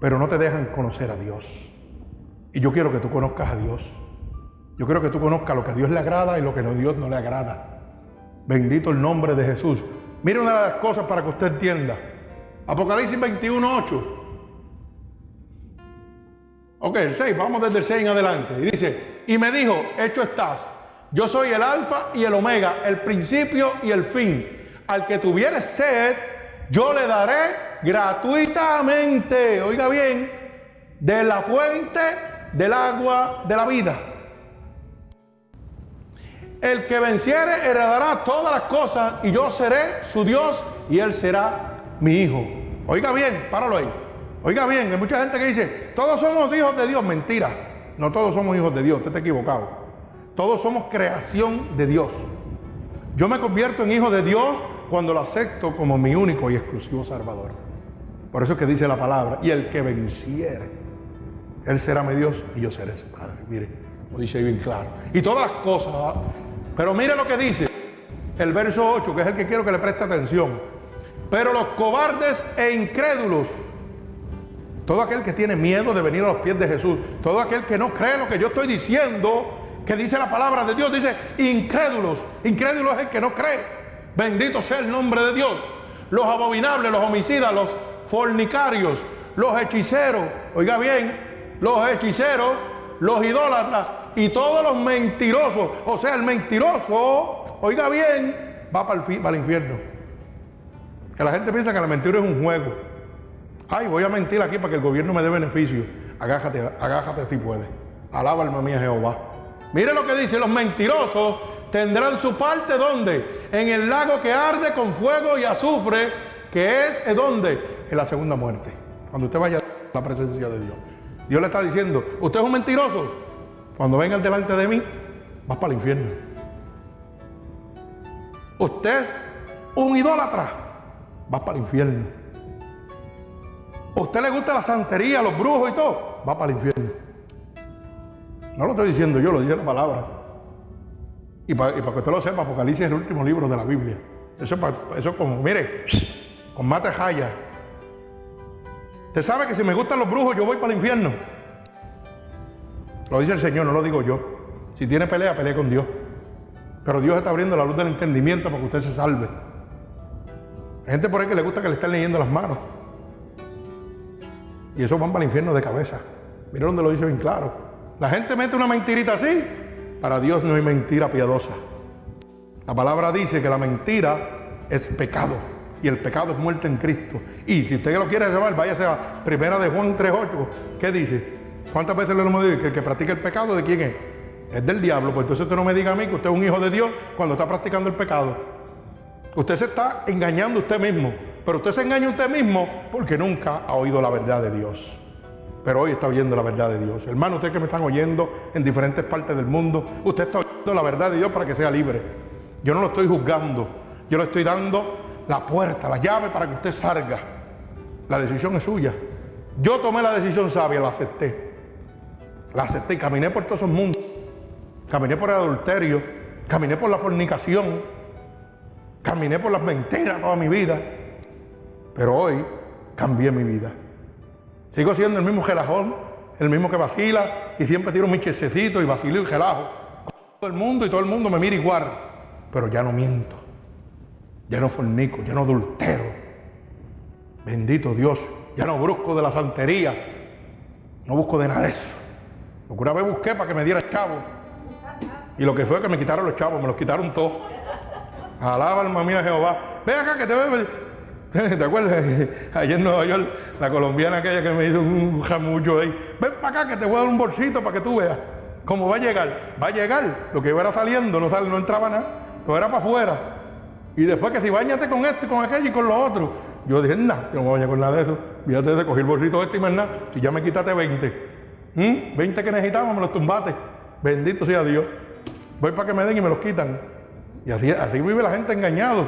pero no te dejan conocer a Dios. Y yo quiero que tú conozcas a Dios. Yo quiero que tú conozcas lo que a Dios le agrada y lo que a Dios no le agrada. Bendito el nombre de Jesús. Mire una de las cosas para que usted entienda. Apocalipsis 21, 8. Ok, el 6, vamos desde el 6 en adelante. Y dice, y me dijo, hecho estás, yo soy el alfa y el omega, el principio y el fin. Al que tuviere sed, yo le daré gratuitamente, oiga bien, de la fuente del agua de la vida. El que venciere heredará todas las cosas y yo seré su Dios y él será mi hijo. Oiga bien, páralo ahí. Oiga bien, hay mucha gente que dice, todos somos hijos de Dios. Mentira, no todos somos hijos de Dios, usted está equivocado. Todos somos creación de Dios. Yo me convierto en hijo de Dios cuando lo acepto como mi único y exclusivo Salvador. Por eso es que dice la palabra, y el que venciere, él será mi Dios y yo seré su Padre. Mire, lo dice bien claro. Y todas las cosas, pero mire lo que dice el verso 8, que es el que quiero que le preste atención. Pero los cobardes e incrédulos, todo aquel que tiene miedo de venir a los pies de Jesús, todo aquel que no cree lo que yo estoy diciendo, que dice la palabra de Dios, dice incrédulos. Incrédulos es el que no cree. Bendito sea el nombre de Dios. Los abominables, los homicidas, los fornicarios, los hechiceros, oiga bien, los hechiceros, los idólatras y todos los mentirosos. O sea, el mentiroso, oiga bien, va para el, infierno. Que la gente piensa que la mentira es un juego. Ay, voy a mentir aquí para que el gobierno me dé beneficio. Agájate, agájate si puedes. Alaba alma mía Jehová. Mire lo que dice, los mentirosos tendrán su parte ¿dónde? En el lago que arde con fuego y azufre, que es ¿en dónde? En la segunda muerte. Cuando usted vaya a la presencia de Dios. Dios le está diciendo, usted es un mentiroso. Cuando venga delante de mí, vas para el infierno. Usted es un idólatra, vas para el infierno. usted le gusta la santería, los brujos y todo, va para el infierno. No lo estoy diciendo yo, lo dice la palabra. Y para, que usted lo sepa, Apocalipsis es el último libro de la Biblia. Eso, eso como, mire, con mate jaya. Usted sabe que si me gustan los brujos, yo voy para el infierno. Lo dice el Señor, no lo digo yo. Si tiene pelea, pelea con Dios. Pero Dios está abriendo la luz del entendimiento para que usted se salve. Hay gente por ahí que le gusta que le estén leyendo las manos. Y eso van para el infierno de cabeza. Mira donde lo dice bien claro. La gente mete una mentirita así para Dios no hay mentira piadosa. La palabra dice que la mentira es pecado. y el pecado es muerte en Cristo. Y si usted lo quiere llevar, váyase a primera de Juan 3.8. ¿Qué dice? ¿Cuántas veces le hemos dicho que el que practica el pecado de quién es? Es del diablo. Pues entonces usted no me diga a mí que usted es un hijo de Dios cuando está practicando el pecado. Usted se está engañando a usted mismo. Pero usted se engaña a usted mismo porque nunca ha oído la verdad de Dios. Pero hoy está oyendo la verdad de Dios. Hermano, ustedes que me están oyendo en diferentes partes del mundo, usted está oyendo la verdad de Dios para que sea libre. Yo no lo estoy juzgando. Yo le estoy dando la puerta, la llave para que usted salga. La decisión es suya. Yo tomé la decisión sabia, la acepté. La acepté y caminé por todos esos mundos. Caminé por el adulterio, caminé por la fornicación, caminé por las mentiras toda mi vida. Pero hoy cambié mi vida. Sigo siendo el mismo gelajón, el mismo que vacila y siempre tiro mi chesecito y vacilo y gelajo. Todo el mundo y todo el mundo me mira igual, pero ya no miento, ya no fornico, ya no adultero. Bendito Dios, ya no busco de la santería, no busco de nada de eso. Lo que una vez busqué para que me diera chavo. Y lo que fue que me quitaron los chavos, me los quitaron todos. Alaba alma mía Jehová. Ve acá que te veo. (laughs) ¿Te acuerdas? (laughs) Ayer en Nueva York, la colombiana aquella que me hizo un jamullo ahí. Ven para acá que te voy a dar un bolsito para que tú veas cómo va a llegar. Va a llegar. Lo que iba era saliendo, no, sale, no entraba nada. Todo era para afuera. Y después que si bañate con esto y con aquello y con lo otro. Yo dije, nada, yo no me voy a con nada de eso. Fíjate de coger el bolsito este y más nada. Si ya me quitaste 20. 20 ¿Mm? que necesitamos, me los tumbaste. Bendito sea Dios. Voy para que me den y me los quitan. Y así, así vive la gente engañado.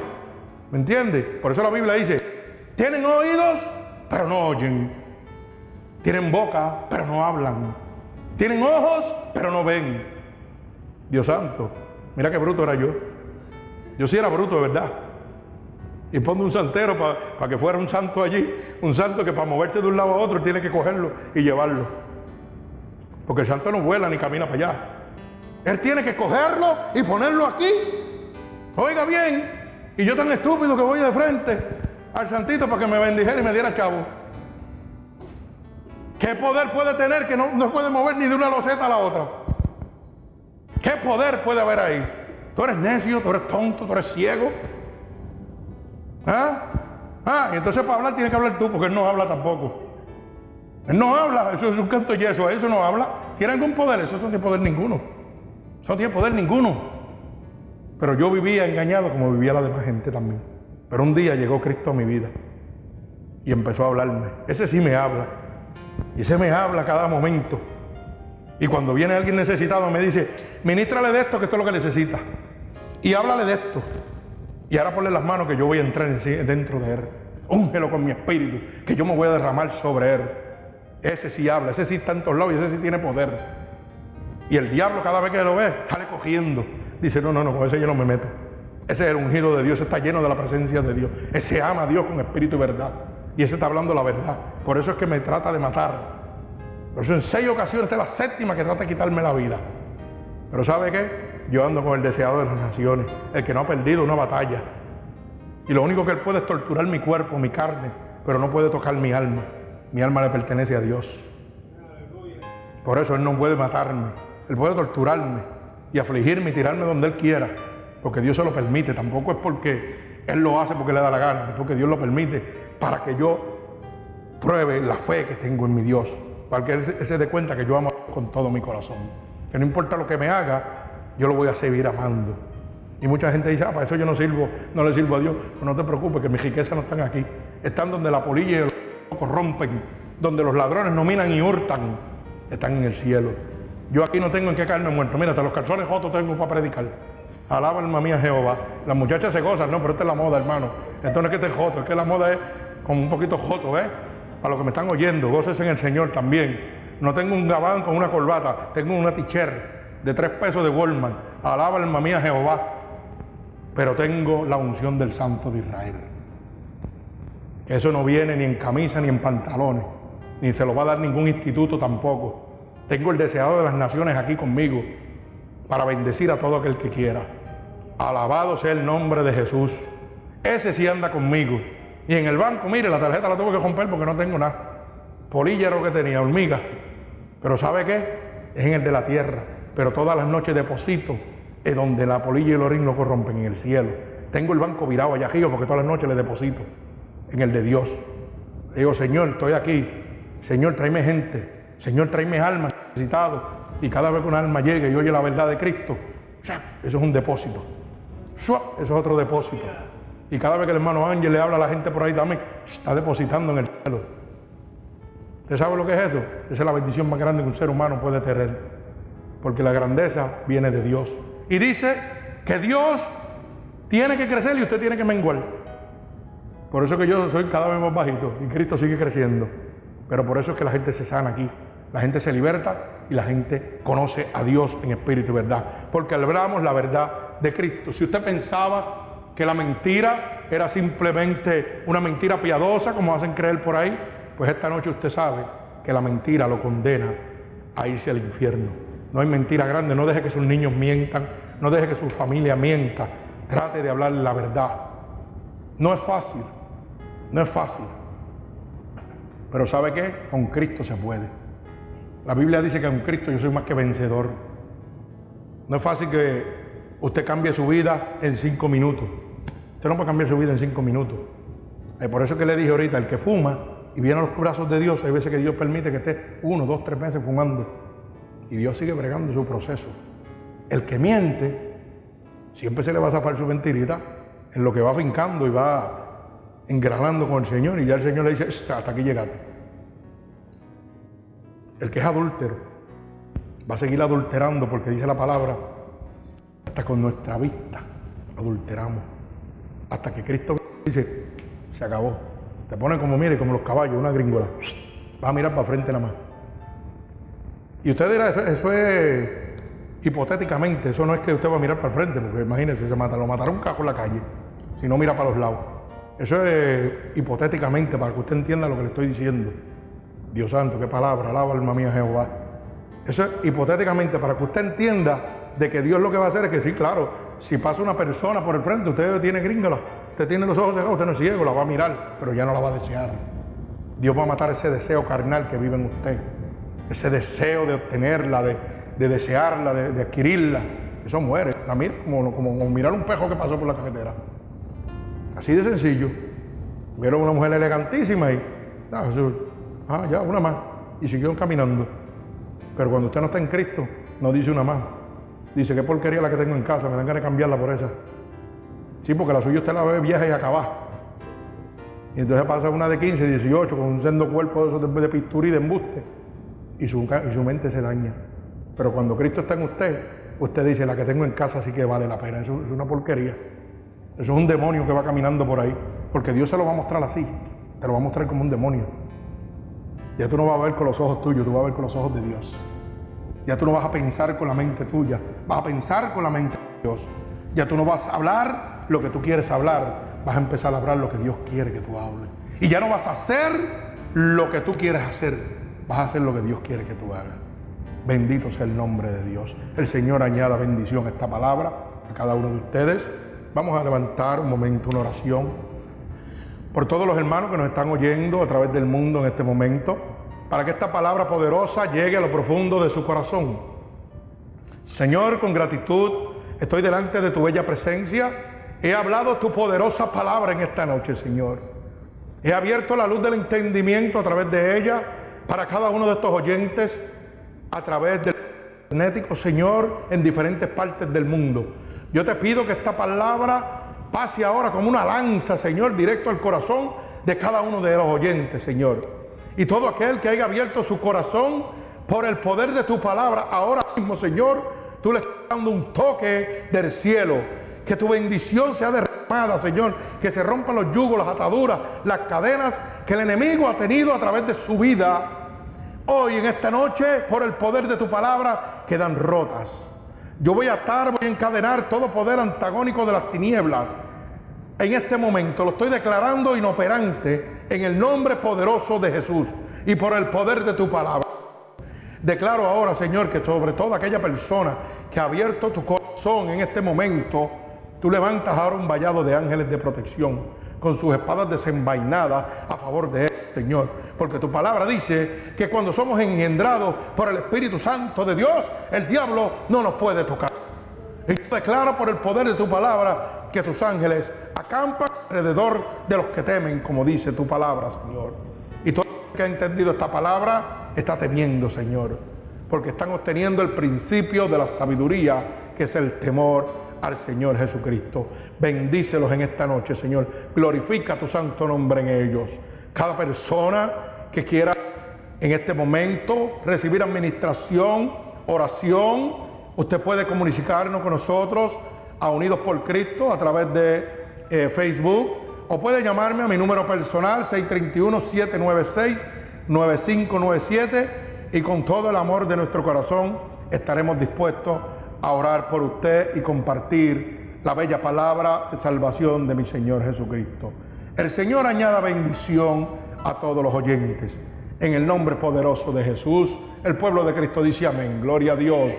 ¿Me entiendes? Por eso la Biblia dice, tienen oídos, pero no oyen. Tienen boca, pero no hablan. Tienen ojos, pero no ven. Dios santo, mira qué bruto era yo. Yo sí era bruto, de verdad. Y pongo un santero para que fuera un santo allí. Un santo que para moverse de un lado a otro tiene que cogerlo y llevarlo. Porque el santo no vuela ni camina para allá. Él tiene que cogerlo y ponerlo aquí. Oiga bien, y yo tan estúpido que voy de frente al santito para que me bendijera y me diera chavo. ¿Qué poder puede tener que no, no puede mover ni de una loseta a la otra? ¿Qué poder puede haber ahí? Tú eres necio, tú eres tonto, tú eres ciego. ¿Ah? Ah, y entonces para hablar tienes que hablar tú, porque él no habla tampoco. Él no habla, eso es un canto yeso, eso no habla. ¿Tiene algún poder? Eso no tiene poder ninguno. Eso no tiene poder ninguno. Pero yo vivía engañado como vivía la demás gente también. Pero un día llegó Cristo a mi vida y empezó a hablarme. Ese sí me habla. Y ese me habla cada momento. Y cuando viene alguien necesitado me dice, ministrale de esto, que esto es lo que necesita. Y háblale de esto. Y ahora ponle las manos que yo voy a entrar dentro de él. Úngelo con mi espíritu, que yo me voy a derramar sobre él. Ese sí habla, ese sí está en todos lados y ese sí tiene poder. Y el diablo cada vez que lo ve, sale cogiendo dice, no, no, no, con ese yo no me meto. Ese es el ungido de Dios, está lleno de la presencia de Dios. Ese ama a Dios con espíritu y verdad. Y ese está hablando la verdad. Por eso es que me trata de matar. Por eso en seis ocasiones, esta es la séptima que trata de quitarme la vida. Pero ¿sabe qué? Yo ando con el deseado de las naciones, el que no ha perdido una batalla. Y lo único que él puede es torturar mi cuerpo, mi carne, pero no puede tocar mi alma. Mi alma le pertenece a Dios. Por eso él no puede matarme. Él puede torturarme, y afligirme y tirarme donde Él quiera, porque Dios se lo permite, tampoco es porque Él lo hace porque le da la gana, es porque Dios lo permite para que yo pruebe la fe que tengo en mi Dios, para que Él se dé cuenta que yo amo con todo mi corazón, que no importa lo que me haga, yo lo voy a seguir amando. Y mucha gente dice, ah, para eso yo no sirvo, no le sirvo a Dios. Pues no te preocupes, que mis riquezas no están aquí. Están donde la polilla y los corrompen, donde los ladrones no minan y hurtan. Están en el cielo. Yo aquí no tengo en qué caerme muerto. Mira, hasta los calzones jotos tengo para predicar. Alaba alma mía Jehová. Las muchachas se gozan, no, pero esta es la moda, hermano. Esto no es que esté joto, es que la moda es como un poquito joto, ¿ves? Para los que me están oyendo, goces en el Señor también. No tengo un gabán con una corbata, tengo una ticher de tres pesos de Walmart. Alaba alma mía Jehová. Pero tengo la unción del Santo de Israel. Eso no viene ni en camisa ni en pantalones, ni se lo va a dar ningún instituto tampoco. Tengo el deseado de las naciones aquí conmigo para bendecir a todo aquel que quiera. Alabado sea el nombre de Jesús. Ese sí anda conmigo. Y en el banco, mire, la tarjeta la tuve que romper porque no tengo nada. Polilla era lo que tenía, hormiga. Pero ¿sabe qué? Es en el de la tierra. Pero todas las noches deposito es donde la polilla y el orín no corrompen en el cielo. Tengo el banco virado allá arriba porque todas las noches le deposito en el de Dios. Le digo, Señor, estoy aquí. Señor, tráeme gente. Señor, tráeme almas necesitados. Y cada vez que una alma llegue y oye la verdad de Cristo, eso es un depósito. Eso es otro depósito. Y cada vez que el hermano Ángel le habla a la gente por ahí también, está depositando en el cielo. ¿Usted sabe lo que es eso? Esa es la bendición más grande que un ser humano puede tener. Porque la grandeza viene de Dios. Y dice que Dios tiene que crecer y usted tiene que menguar. Por eso que yo soy cada vez más bajito y Cristo sigue creciendo. Pero por eso es que la gente se sana aquí. La gente se liberta y la gente conoce a Dios en espíritu y verdad. Porque hablamos la verdad de Cristo. Si usted pensaba que la mentira era simplemente una mentira piadosa, como hacen creer por ahí, pues esta noche usted sabe que la mentira lo condena a irse al infierno. No hay mentira grande, no deje que sus niños mientan, no deje que su familia mienta, trate de hablar la verdad. No es fácil, no es fácil. Pero ¿sabe qué? Con Cristo se puede. La Biblia dice que con Cristo yo soy más que vencedor. No es fácil que usted cambie su vida en cinco minutos. Usted no puede cambiar su vida en cinco minutos. Es por eso que le dije ahorita, el que fuma y viene a los brazos de Dios, hay veces que Dios permite que esté uno, dos, tres meses fumando. Y Dios sigue bregando su proceso. El que miente, siempre se le va a zafar su mentirita en lo que va fincando y va engranando con el Señor. Y ya el Señor le dice, hasta aquí llegaste. El que es adúltero va a seguir adulterando porque dice la palabra, hasta con nuestra vista adulteramos. Hasta que Cristo dice, se acabó. Te pone como, mire, como los caballos, una gringola. Va a mirar para frente nada más. Y usted dirá, eso, es hipotéticamente, eso no es que usted va a mirar para frente, porque imagínese, se mata, lo matará un cajo en la calle, si no mira para los lados. Eso es hipotéticamente, para que usted entienda lo que le estoy diciendo. Dios santo, qué palabra, alaba alma mía Jehová. Eso es hipotéticamente, para que usted entienda de que Dios lo que va a hacer es que sí, claro, si pasa una persona por el frente, usted tiene gringola, usted tiene los ojos cerrados, usted no es ciego, la va a mirar, pero ya no la va a desear. Dios va a matar ese deseo carnal que vive en usted, ese deseo de obtenerla, de, desearla, de, adquirirla. Eso muere. La mira como, como, mirar un pejo que pasó por la carretera. Así de sencillo. Vieron una mujer elegantísima y, ah, ah, ya, una más. Y siguieron caminando. Pero cuando usted no está en Cristo, no dice una más. Dice, qué porquería la que tengo en casa, me dan ganas de cambiarla por esa. Sí, porque la suya usted la ve vieja y acabada. Y entonces pasa una de 15, 18 con un sendo cuerpo de, esos de, pintura y de embuste. Y su, y su mente se daña. Pero cuando Cristo está en usted, usted dice, la que tengo en casa sí que vale la pena. Eso es una porquería. Eso es un demonio que va caminando por ahí. Porque Dios se lo va a mostrar así. Te lo va a mostrar como un demonio. Ya tú no vas a ver con los ojos tuyos, tú vas a ver con los ojos de Dios. Ya tú no vas a pensar con la mente tuya, vas a pensar con la mente de Dios. Ya tú no vas a hablar lo que tú quieres hablar, vas a empezar a hablar lo que Dios quiere que tú hables. Y ya no vas a hacer lo que tú quieres hacer, vas a hacer lo que Dios quiere que tú hagas. Bendito sea el nombre de Dios. El Señor añada bendición a esta palabra a cada uno de ustedes. Vamos a levantar un momento una oración por todos los hermanos que nos están oyendo a través del mundo en este momento, para que esta palabra poderosa llegue a lo profundo de su corazón. Señor, con gratitud estoy delante de tu bella presencia. He hablado tu poderosa palabra en esta noche, Señor. He abierto la luz del entendimiento a través de ella para cada uno de estos oyentes a través del Señor, en diferentes partes del mundo. Yo te pido que esta palabra pase ahora como una lanza, Señor, directo al corazón de cada uno de los oyentes, Señor. Y todo aquel que haya abierto su corazón por el poder de tu palabra, ahora mismo, Señor, tú le estás dando un toque del cielo. Que tu bendición sea derramada, Señor. Que se rompan los yugos, las ataduras, las cadenas que el enemigo ha tenido a través de su vida. Hoy en esta noche, por el poder de tu palabra, quedan rotas. Yo voy a atar, voy a encadenar todo poder antagónico de las tinieblas. En este momento lo estoy declarando inoperante en el nombre poderoso de Jesús y por el poder de tu palabra. Declaro ahora, Señor, que sobre toda aquella persona que ha abierto tu corazón en este momento, tú levantas ahora un vallado de ángeles de protección con sus espadas desenvainadas a favor de él, Señor. Porque tu palabra dice que cuando somos engendrados por el Espíritu Santo de Dios, el diablo no nos puede tocar. Y declara por el poder de tu palabra que tus ángeles acampan alrededor de los que temen, como dice tu palabra, Señor. Y todo el que ha entendido esta palabra está temiendo, Señor, porque están obteniendo el principio de la sabiduría, que es el temor al Señor Jesucristo. Bendícelos en esta noche, Señor. Glorifica tu santo nombre en ellos. Cada persona que quiera en este momento recibir administración, oración, usted puede comunicarnos con nosotros a Unidos por Cristo a través de eh, Facebook o puede llamarme a mi número personal 631-796-9597 y con todo el amor de nuestro corazón estaremos dispuestos a orar por usted y compartir la bella palabra de salvación de mi Señor Jesucristo. El Señor añada bendición a todos los oyentes. En el nombre poderoso de Jesús, el pueblo de Cristo dice amén. Gloria a Dios.